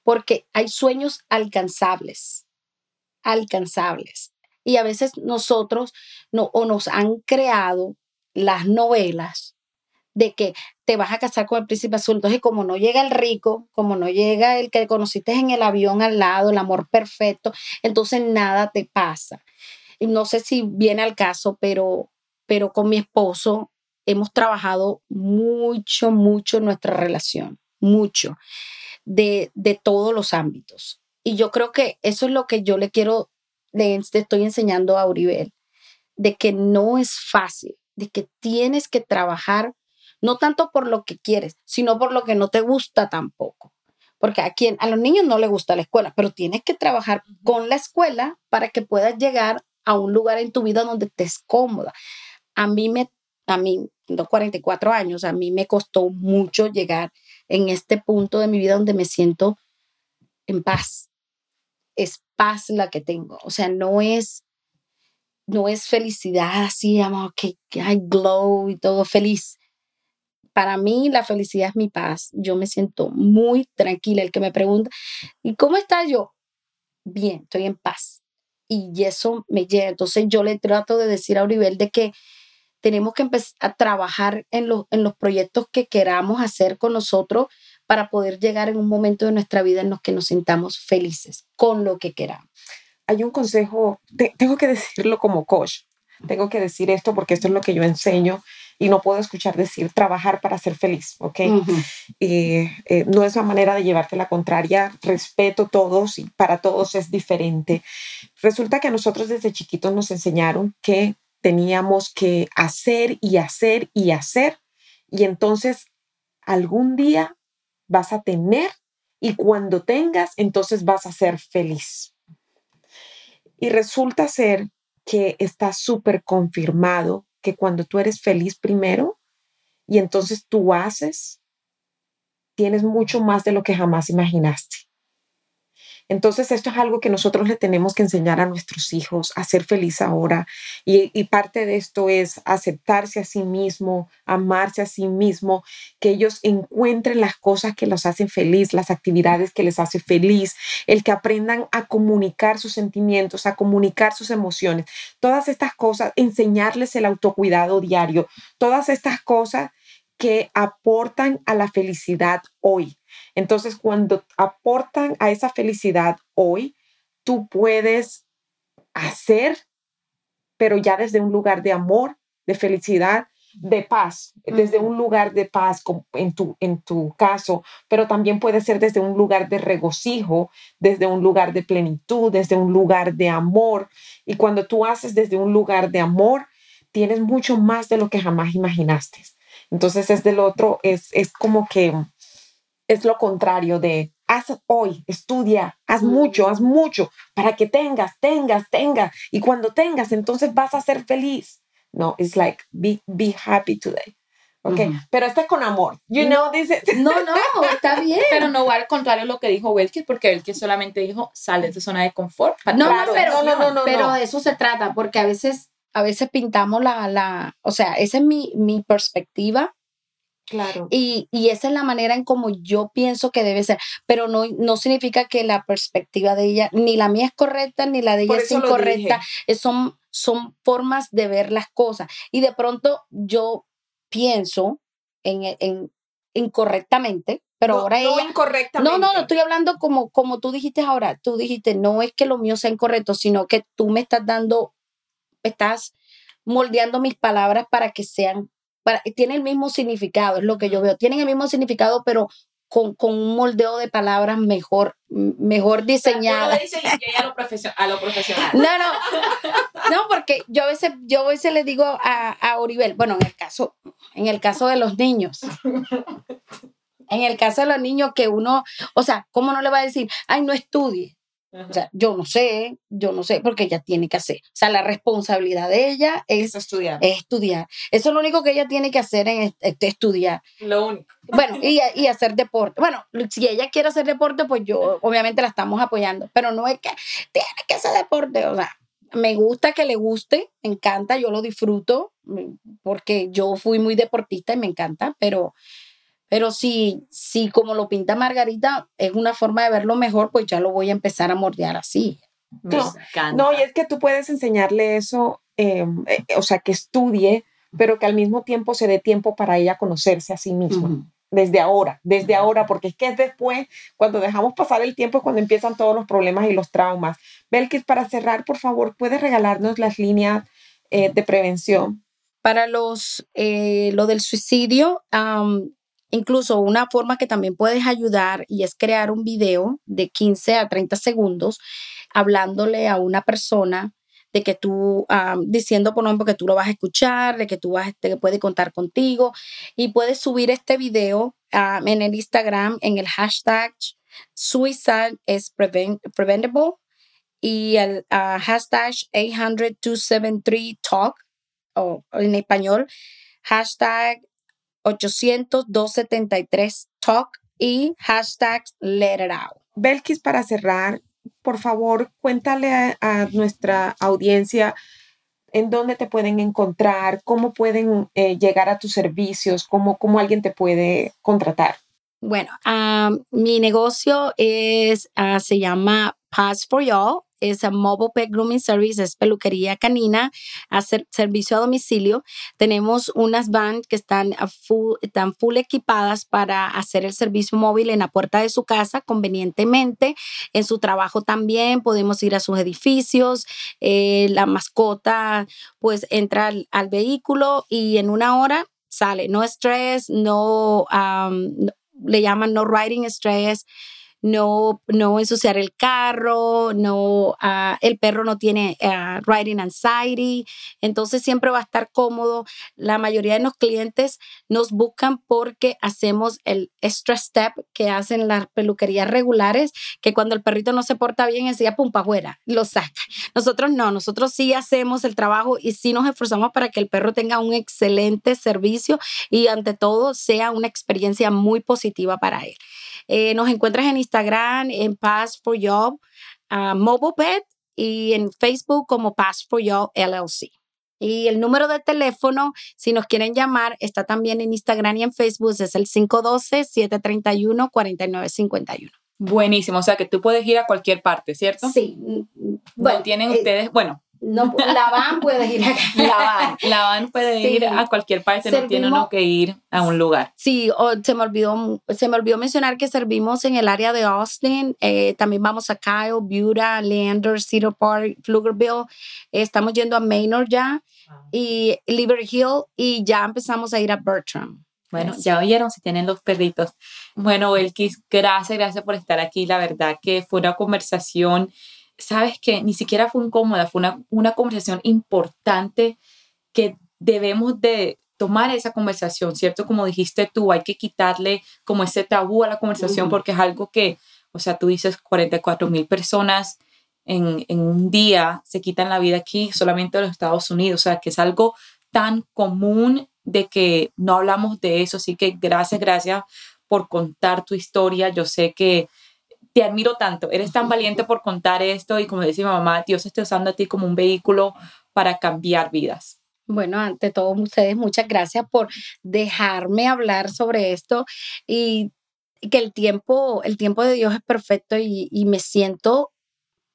Porque hay sueños alcanzables, alcanzables. Y a veces nosotros no, o nos han creado las novelas de que te vas a casar con el príncipe azul. Entonces, como no llega el rico, como no llega el que conociste en el avión al lado, el amor perfecto, entonces nada te pasa. Y no sé si viene al caso, pero, pero con mi esposo hemos trabajado mucho, mucho en nuestra relación, mucho, de, de todos los ámbitos. Y yo creo que eso es lo que yo le quiero, le estoy enseñando a Uribel, de que no es fácil, de que tienes que trabajar no tanto por lo que quieres, sino por lo que no te gusta tampoco. Porque a, quien, a los niños no les gusta la escuela, pero tienes que trabajar con la escuela para que puedas llegar a un lugar en tu vida donde estés cómoda. A mí me, a mí, tengo 44 años, a mí me costó mucho llegar en este punto de mi vida donde me siento en paz. Es paz la que tengo. O sea, no es, no es felicidad así, amor, que, que hay glow y todo feliz para mí la felicidad es mi paz. Yo me siento muy tranquila. El que me pregunta, ¿y cómo está yo? Bien, estoy en paz. y eso me llena. Entonces yo le trato de decir a Oribel de que tenemos que empezar a trabajar en los, en los proyectos que queramos hacer con nosotros para poder llegar en un momento de nuestra vida en los que nos sintamos felices con lo que queramos. Hay un consejo, tengo que decirlo como coach, tengo que decir esto porque esto es lo que yo enseño y no puedo escuchar decir trabajar para ser feliz, ¿ok? eh, no es una manera de llevarte la contraria, respeto todos y para todos es diferente. Resulta que a nosotros desde chiquitos nos enseñaron que teníamos que hacer y hacer y hacer y entonces algún día vas a tener y cuando tengas, entonces vas a ser feliz. Y resulta ser que está súper confirmado que cuando tú eres feliz primero y entonces tú haces, tienes mucho más de lo que jamás imaginaste. Entonces, esto es algo que nosotros le tenemos que enseñar a nuestros hijos, a ser feliz ahora. Y, parte de esto es aceptarse a sí mismo, amarse a sí mismo, que ellos encuentren las cosas que los hacen feliz, las actividades que les hace feliz, el que aprendan a comunicar sus sentimientos, a comunicar sus emociones. Todas estas cosas, enseñarles el autocuidado diario, todas estas cosas que aportan a la felicidad hoy. Entonces, cuando aportan a esa felicidad hoy, tú puedes hacer, pero ya desde un lugar de amor, de felicidad, de paz, desde un lugar de paz en tu, en tu caso, pero también puede ser desde un lugar de regocijo, desde un lugar de plenitud, desde un lugar de amor. Y cuando tú haces desde un lugar de amor, tienes mucho más de lo que jamás imaginaste. Entonces es del otro, es, es como que es lo contrario de haz hoy, estudia, haz mucho, haz mucho para que tengas, tengas, tengas. Y cuando tengas, entonces vas a ser feliz. No, it's like be, be happy today. Ok, pero está con amor. You know, dice. No, no, está bien. Pero no va al contrario lo que dijo Welkis, porque Welkis solamente dijo, sale de zona de confort. No, no, pero, no, no, no, pero de eso se trata, porque a veces, a veces pintamos la, la, o sea, esa es mi, mi perspectiva Claro. Y, y, esa es la manera en como yo pienso que debe ser, pero no, no significa que la perspectiva de ella, ni la mía es correcta, ni la de ella es incorrecta, son, son formas de ver las cosas. Y de pronto yo pienso en, en incorrectamente, pero ahora no ella... incorrectamente. No, no, no, estoy hablando como, como tú dijiste ahora, tú dijiste, no es que lo mío sea incorrecto, sino que tú me estás dando, estás moldeando mis palabras para que sean tiene el mismo significado, es lo que yo veo. Tienen el mismo significado, pero con, con un moldeo de palabras mejor, mejor diseñado. a lo, a lo profesional. No, no. No, porque yo a veces, yo a veces le digo a, a Oribel, bueno, en el caso, en el caso de los niños. En el caso de los niños que uno, o sea, ¿cómo no le va a decir, ay, no estudie? O sea, yo no sé, yo no sé, porque ella tiene que hacer. O sea, la responsabilidad de ella es, estudiar. estudiar. Eso es lo único que ella tiene que hacer en estudiar. Lo único. Bueno, y, y, hacer deporte. Bueno, si ella quiere hacer deporte, pues yo obviamente la estamos apoyando, pero no es que tiene que hacer deporte. O sea, me gusta que le guste, me encanta, yo lo disfruto, mm, porque yo fui muy deportista y me encanta, pero pero si, si como lo pinta Margarita es una forma de verlo mejor, pues ya lo voy a empezar a mordear así. no, no, y es que tú puedes enseñarle eso, em, eh, o sea, que estudie, pero que al mismo tiempo se dé tiempo para ella conocerse a sí misma. Desde ahora, desde ahora, porque es que es después, cuando dejamos pasar el tiempo, es cuando empiezan todos los problemas y los traumas. Belkis, para cerrar, por favor, ¿puedes regalarnos las líneas eh, de prevención? Para los, eh, lo del suicidio, Incluso una forma que también puedes ayudar y es crear un video de 15 a 30 segundos hablándole a una persona de que tú, diciendo por ejemplo que tú lo vas a escuchar, de que tú vas, que puede contar contigo y puedes subir este video en el Instagram en el hashtag suicide is preventable y el hashtag 800 talk o en español hashtag 800-273-TALK y hashtag Let It Out. Belkis, para cerrar, por favor, cuéntale a, nuestra audiencia en dónde te pueden encontrar, cómo pueden eh, llegar a tus servicios, cómo, cómo alguien te puede contratar. Bueno, mi negocio es, ah, se llama Pass for Y'all es a Mobile Pet Grooming Service, es peluquería canina, hacer servicio a domicilio. Tenemos unas vans que están full, están full equipadas para hacer el servicio móvil en la puerta de su casa convenientemente. En su trabajo también podemos ir a sus edificios. Eh, la mascota pues entra al, vehículo y en una hora sale. No estrés, no, le llaman no riding stress, no, no ensuciar el carro, no, ah, el perro no tiene uh, riding anxiety, entonces siempre va a estar cómodo. La mayoría de los clientes nos buscan porque hacemos el extra step que hacen las peluquerías regulares, que cuando el perrito no se porta bien, decía pum afuera, lo saca. Nosotros no, nosotros sí hacemos el trabajo y sí nos esforzamos para que el perro tenga un excelente servicio y ante todo sea una experiencia muy positiva para él. Eh, nos encuentras en Instagram, en Pass for Job, uh, Mobile Pet y en Facebook como Pass for Job LLC. Y el número de teléfono, si nos quieren llamar, está también en Instagram y en Facebook, es el 512-731-4951. Buenísimo, o sea que tú puedes ir a cualquier parte, ¿cierto? Sí. Bueno, tienen eh, ustedes, bueno, no, la van puede ir a La van, la van puede ir a cualquier parte, no tiene uno que ir a un lugar. Sí, se, me olvidó, se me olvidó mencionar que servimos en el área de Austin, eh, también vamos a Kyle, Buda, Leander, Cedar Park, Pflugerville, estamos yendo a Maynard ya, ah. y Liberty Hill, y ya empezamos a ir a Bertram. Bueno, ya oyeron si tienen los perritos. Bueno, Elkis, gracias, gracias por estar aquí. La verdad que fue una conversación sabes que ni siquiera fue incómoda, fue una, una conversación importante que debemos de tomar esa conversación, ¿cierto? Como dijiste tú, hay que quitarle como ese tabú a la conversación porque es algo que, o sea, tú dices 44 mil personas en, en, un día se quitan la vida aquí solamente en los Estados Unidos, o sea, que es algo tan común de que no hablamos de eso, así que gracias, gracias por contar tu historia, yo sé que te admiro tanto, eres tan valiente por contar esto y como dice mi mamá, Dios está usando a ti como un vehículo para cambiar vidas. Bueno, ante todo, ustedes, muchas gracias por dejarme hablar sobre esto y que el tiempo, el tiempo de Dios es perfecto y, y me siento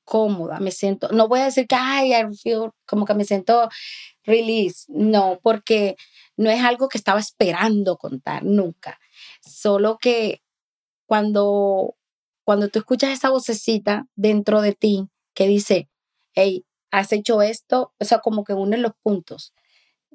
cómoda, me siento, no voy a decir que, ay, I feel, como que me siento release, no, porque no es algo que estaba esperando contar nunca, solo que cuando cuando tú escuchas esa vocecita dentro de ti que dice, hey, has hecho esto, o sea, como que une los puntos,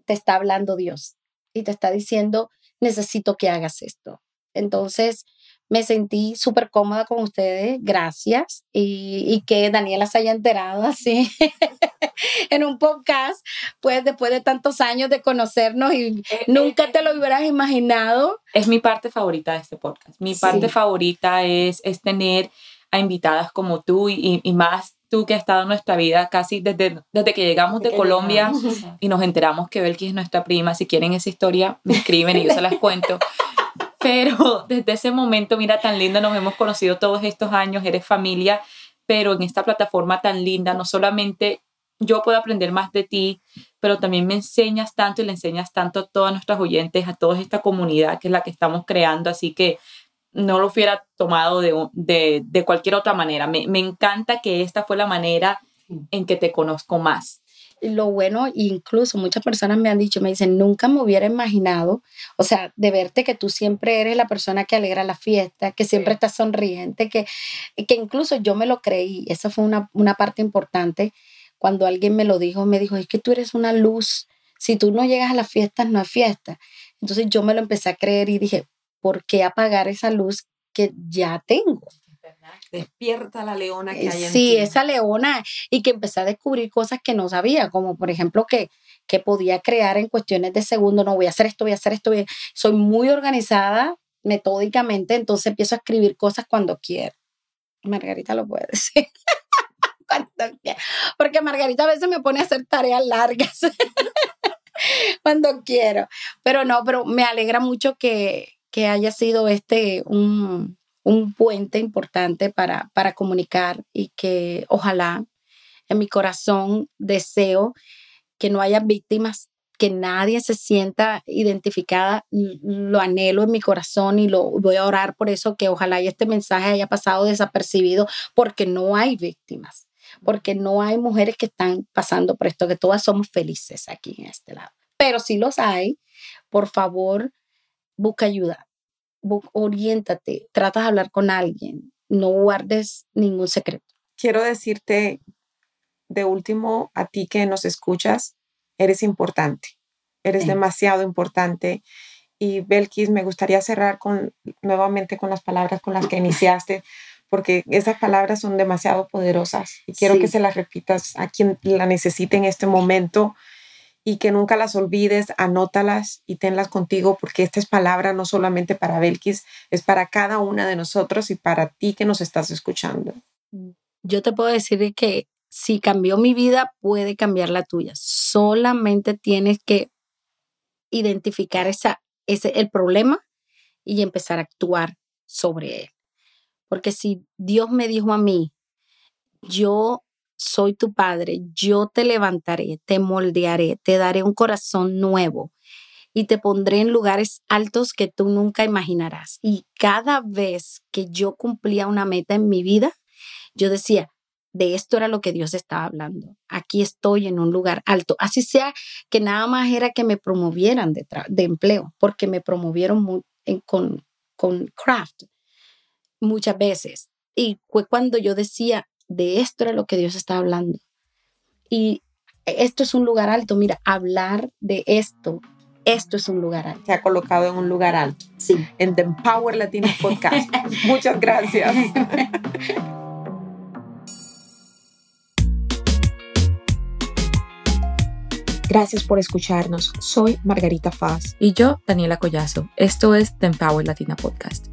te está hablando Dios y te está diciendo, necesito que hagas esto. Entonces, me sentí súper cómoda con ustedes, gracias, y, y, que Daniela se haya enterado así en un podcast, pues después de tantos años de conocernos y nunca te lo hubieras imaginado. Es mi parte favorita de este podcast. Mi parte favorita es, es tener a invitadas como tú y, y, más tú que has estado en nuestra vida casi desde, desde que llegamos de Colombia y nos enteramos que Belkis es nuestra prima. Si quieren esa historia, me escriben y yo se las cuento. Pero desde ese momento, mira, tan linda, nos hemos conocido todos estos años, eres familia, pero en esta plataforma tan linda, no solamente yo puedo aprender más de ti, pero también me enseñas tanto y le enseñas tanto a todas nuestras oyentes, a toda esta comunidad que es la que estamos creando, así que no lo hubiera tomado de, de, de cualquier otra manera. Me, me encanta que esta fue la manera en que te conozco más lo bueno, incluso muchas personas me han dicho, me dicen, nunca me hubiera imaginado, o sea, de verte que tú siempre eres la persona que alegra la fiesta, que siempre estás sonriente, que, que incluso yo me lo creí. Esa fue una, una parte importante cuando alguien me lo dijo, me dijo, es que tú eres una luz, si tú no llegas a las fiestas, no hay fiesta. Entonces yo me lo empecé a creer y dije, ¿por qué apagar esa luz que ya tengo? Despierta la leona que hay en Sí, esa leona y que empecé a descubrir cosas que no sabía, como por ejemplo que, que podía crear en cuestiones de segundo, no voy a hacer esto, voy a hacer esto, soy muy organizada metódicamente, entonces empiezo a escribir cosas cuando quiero. Margarita lo puede decir. Porque Margarita a veces me pone a hacer tareas largas cuando quiero. Pero no, pero me alegra mucho que, que haya sido este un, un puente importante para, para comunicar y que ojalá en mi corazón deseo que no haya víctimas, que nadie se sienta identificada, lo anhelo en mi corazón y lo voy a orar por eso, que ojalá este mensaje haya pasado desapercibido porque no hay víctimas porque no hay mujeres que están pasando por esto, que todas somos felices aquí en este lado. Pero si los hay, por favor, busca ayuda, oriéntate, trata de hablar con alguien, no guardes ningún secreto. Quiero decirte de último a ti que nos escuchas, eres importante, eres demasiado importante. Y Belkis, me gustaría cerrar con, nuevamente con las palabras con las que iniciaste, porque esas palabras son demasiado poderosas y quiero que se las repitas a quien la necesite en este momento y que nunca las olvides, anótalas y tenlas contigo, porque esta es palabra no solamente para Belkis, es para cada una de nosotros y para ti que nos estás escuchando. Yo te puedo decir que si cambió mi vida, puede cambiar la tuya. Solamente tienes que identificar esa, ese, el problema y empezar a actuar sobre él. Porque si Dios me dijo a mí, yo soy tu padre, yo te levantaré, te moldearé, te daré un corazón nuevo y te pondré en lugares altos que tú nunca imaginarás. Y cada vez que yo cumplía una meta en mi vida, yo decía, de esto era lo que Dios estaba hablando. Aquí estoy en un lugar alto. Así sea que nada más era que me promovieran de, empleo, porque me promovieron con, con craft muchas veces. Y fue cuando yo decía, de esto era lo que Dios estaba hablando. Y esto es un lugar alto, mira, hablar de esto, esto es un lugar alto. Se ha colocado en un lugar alto. Sí. En The Empower Latino Podcast. Muchas gracias. Gracias por escucharnos. Soy Margarita Faz. Y yo, Daniela Collazo. Esto es The Empower Latina Podcast.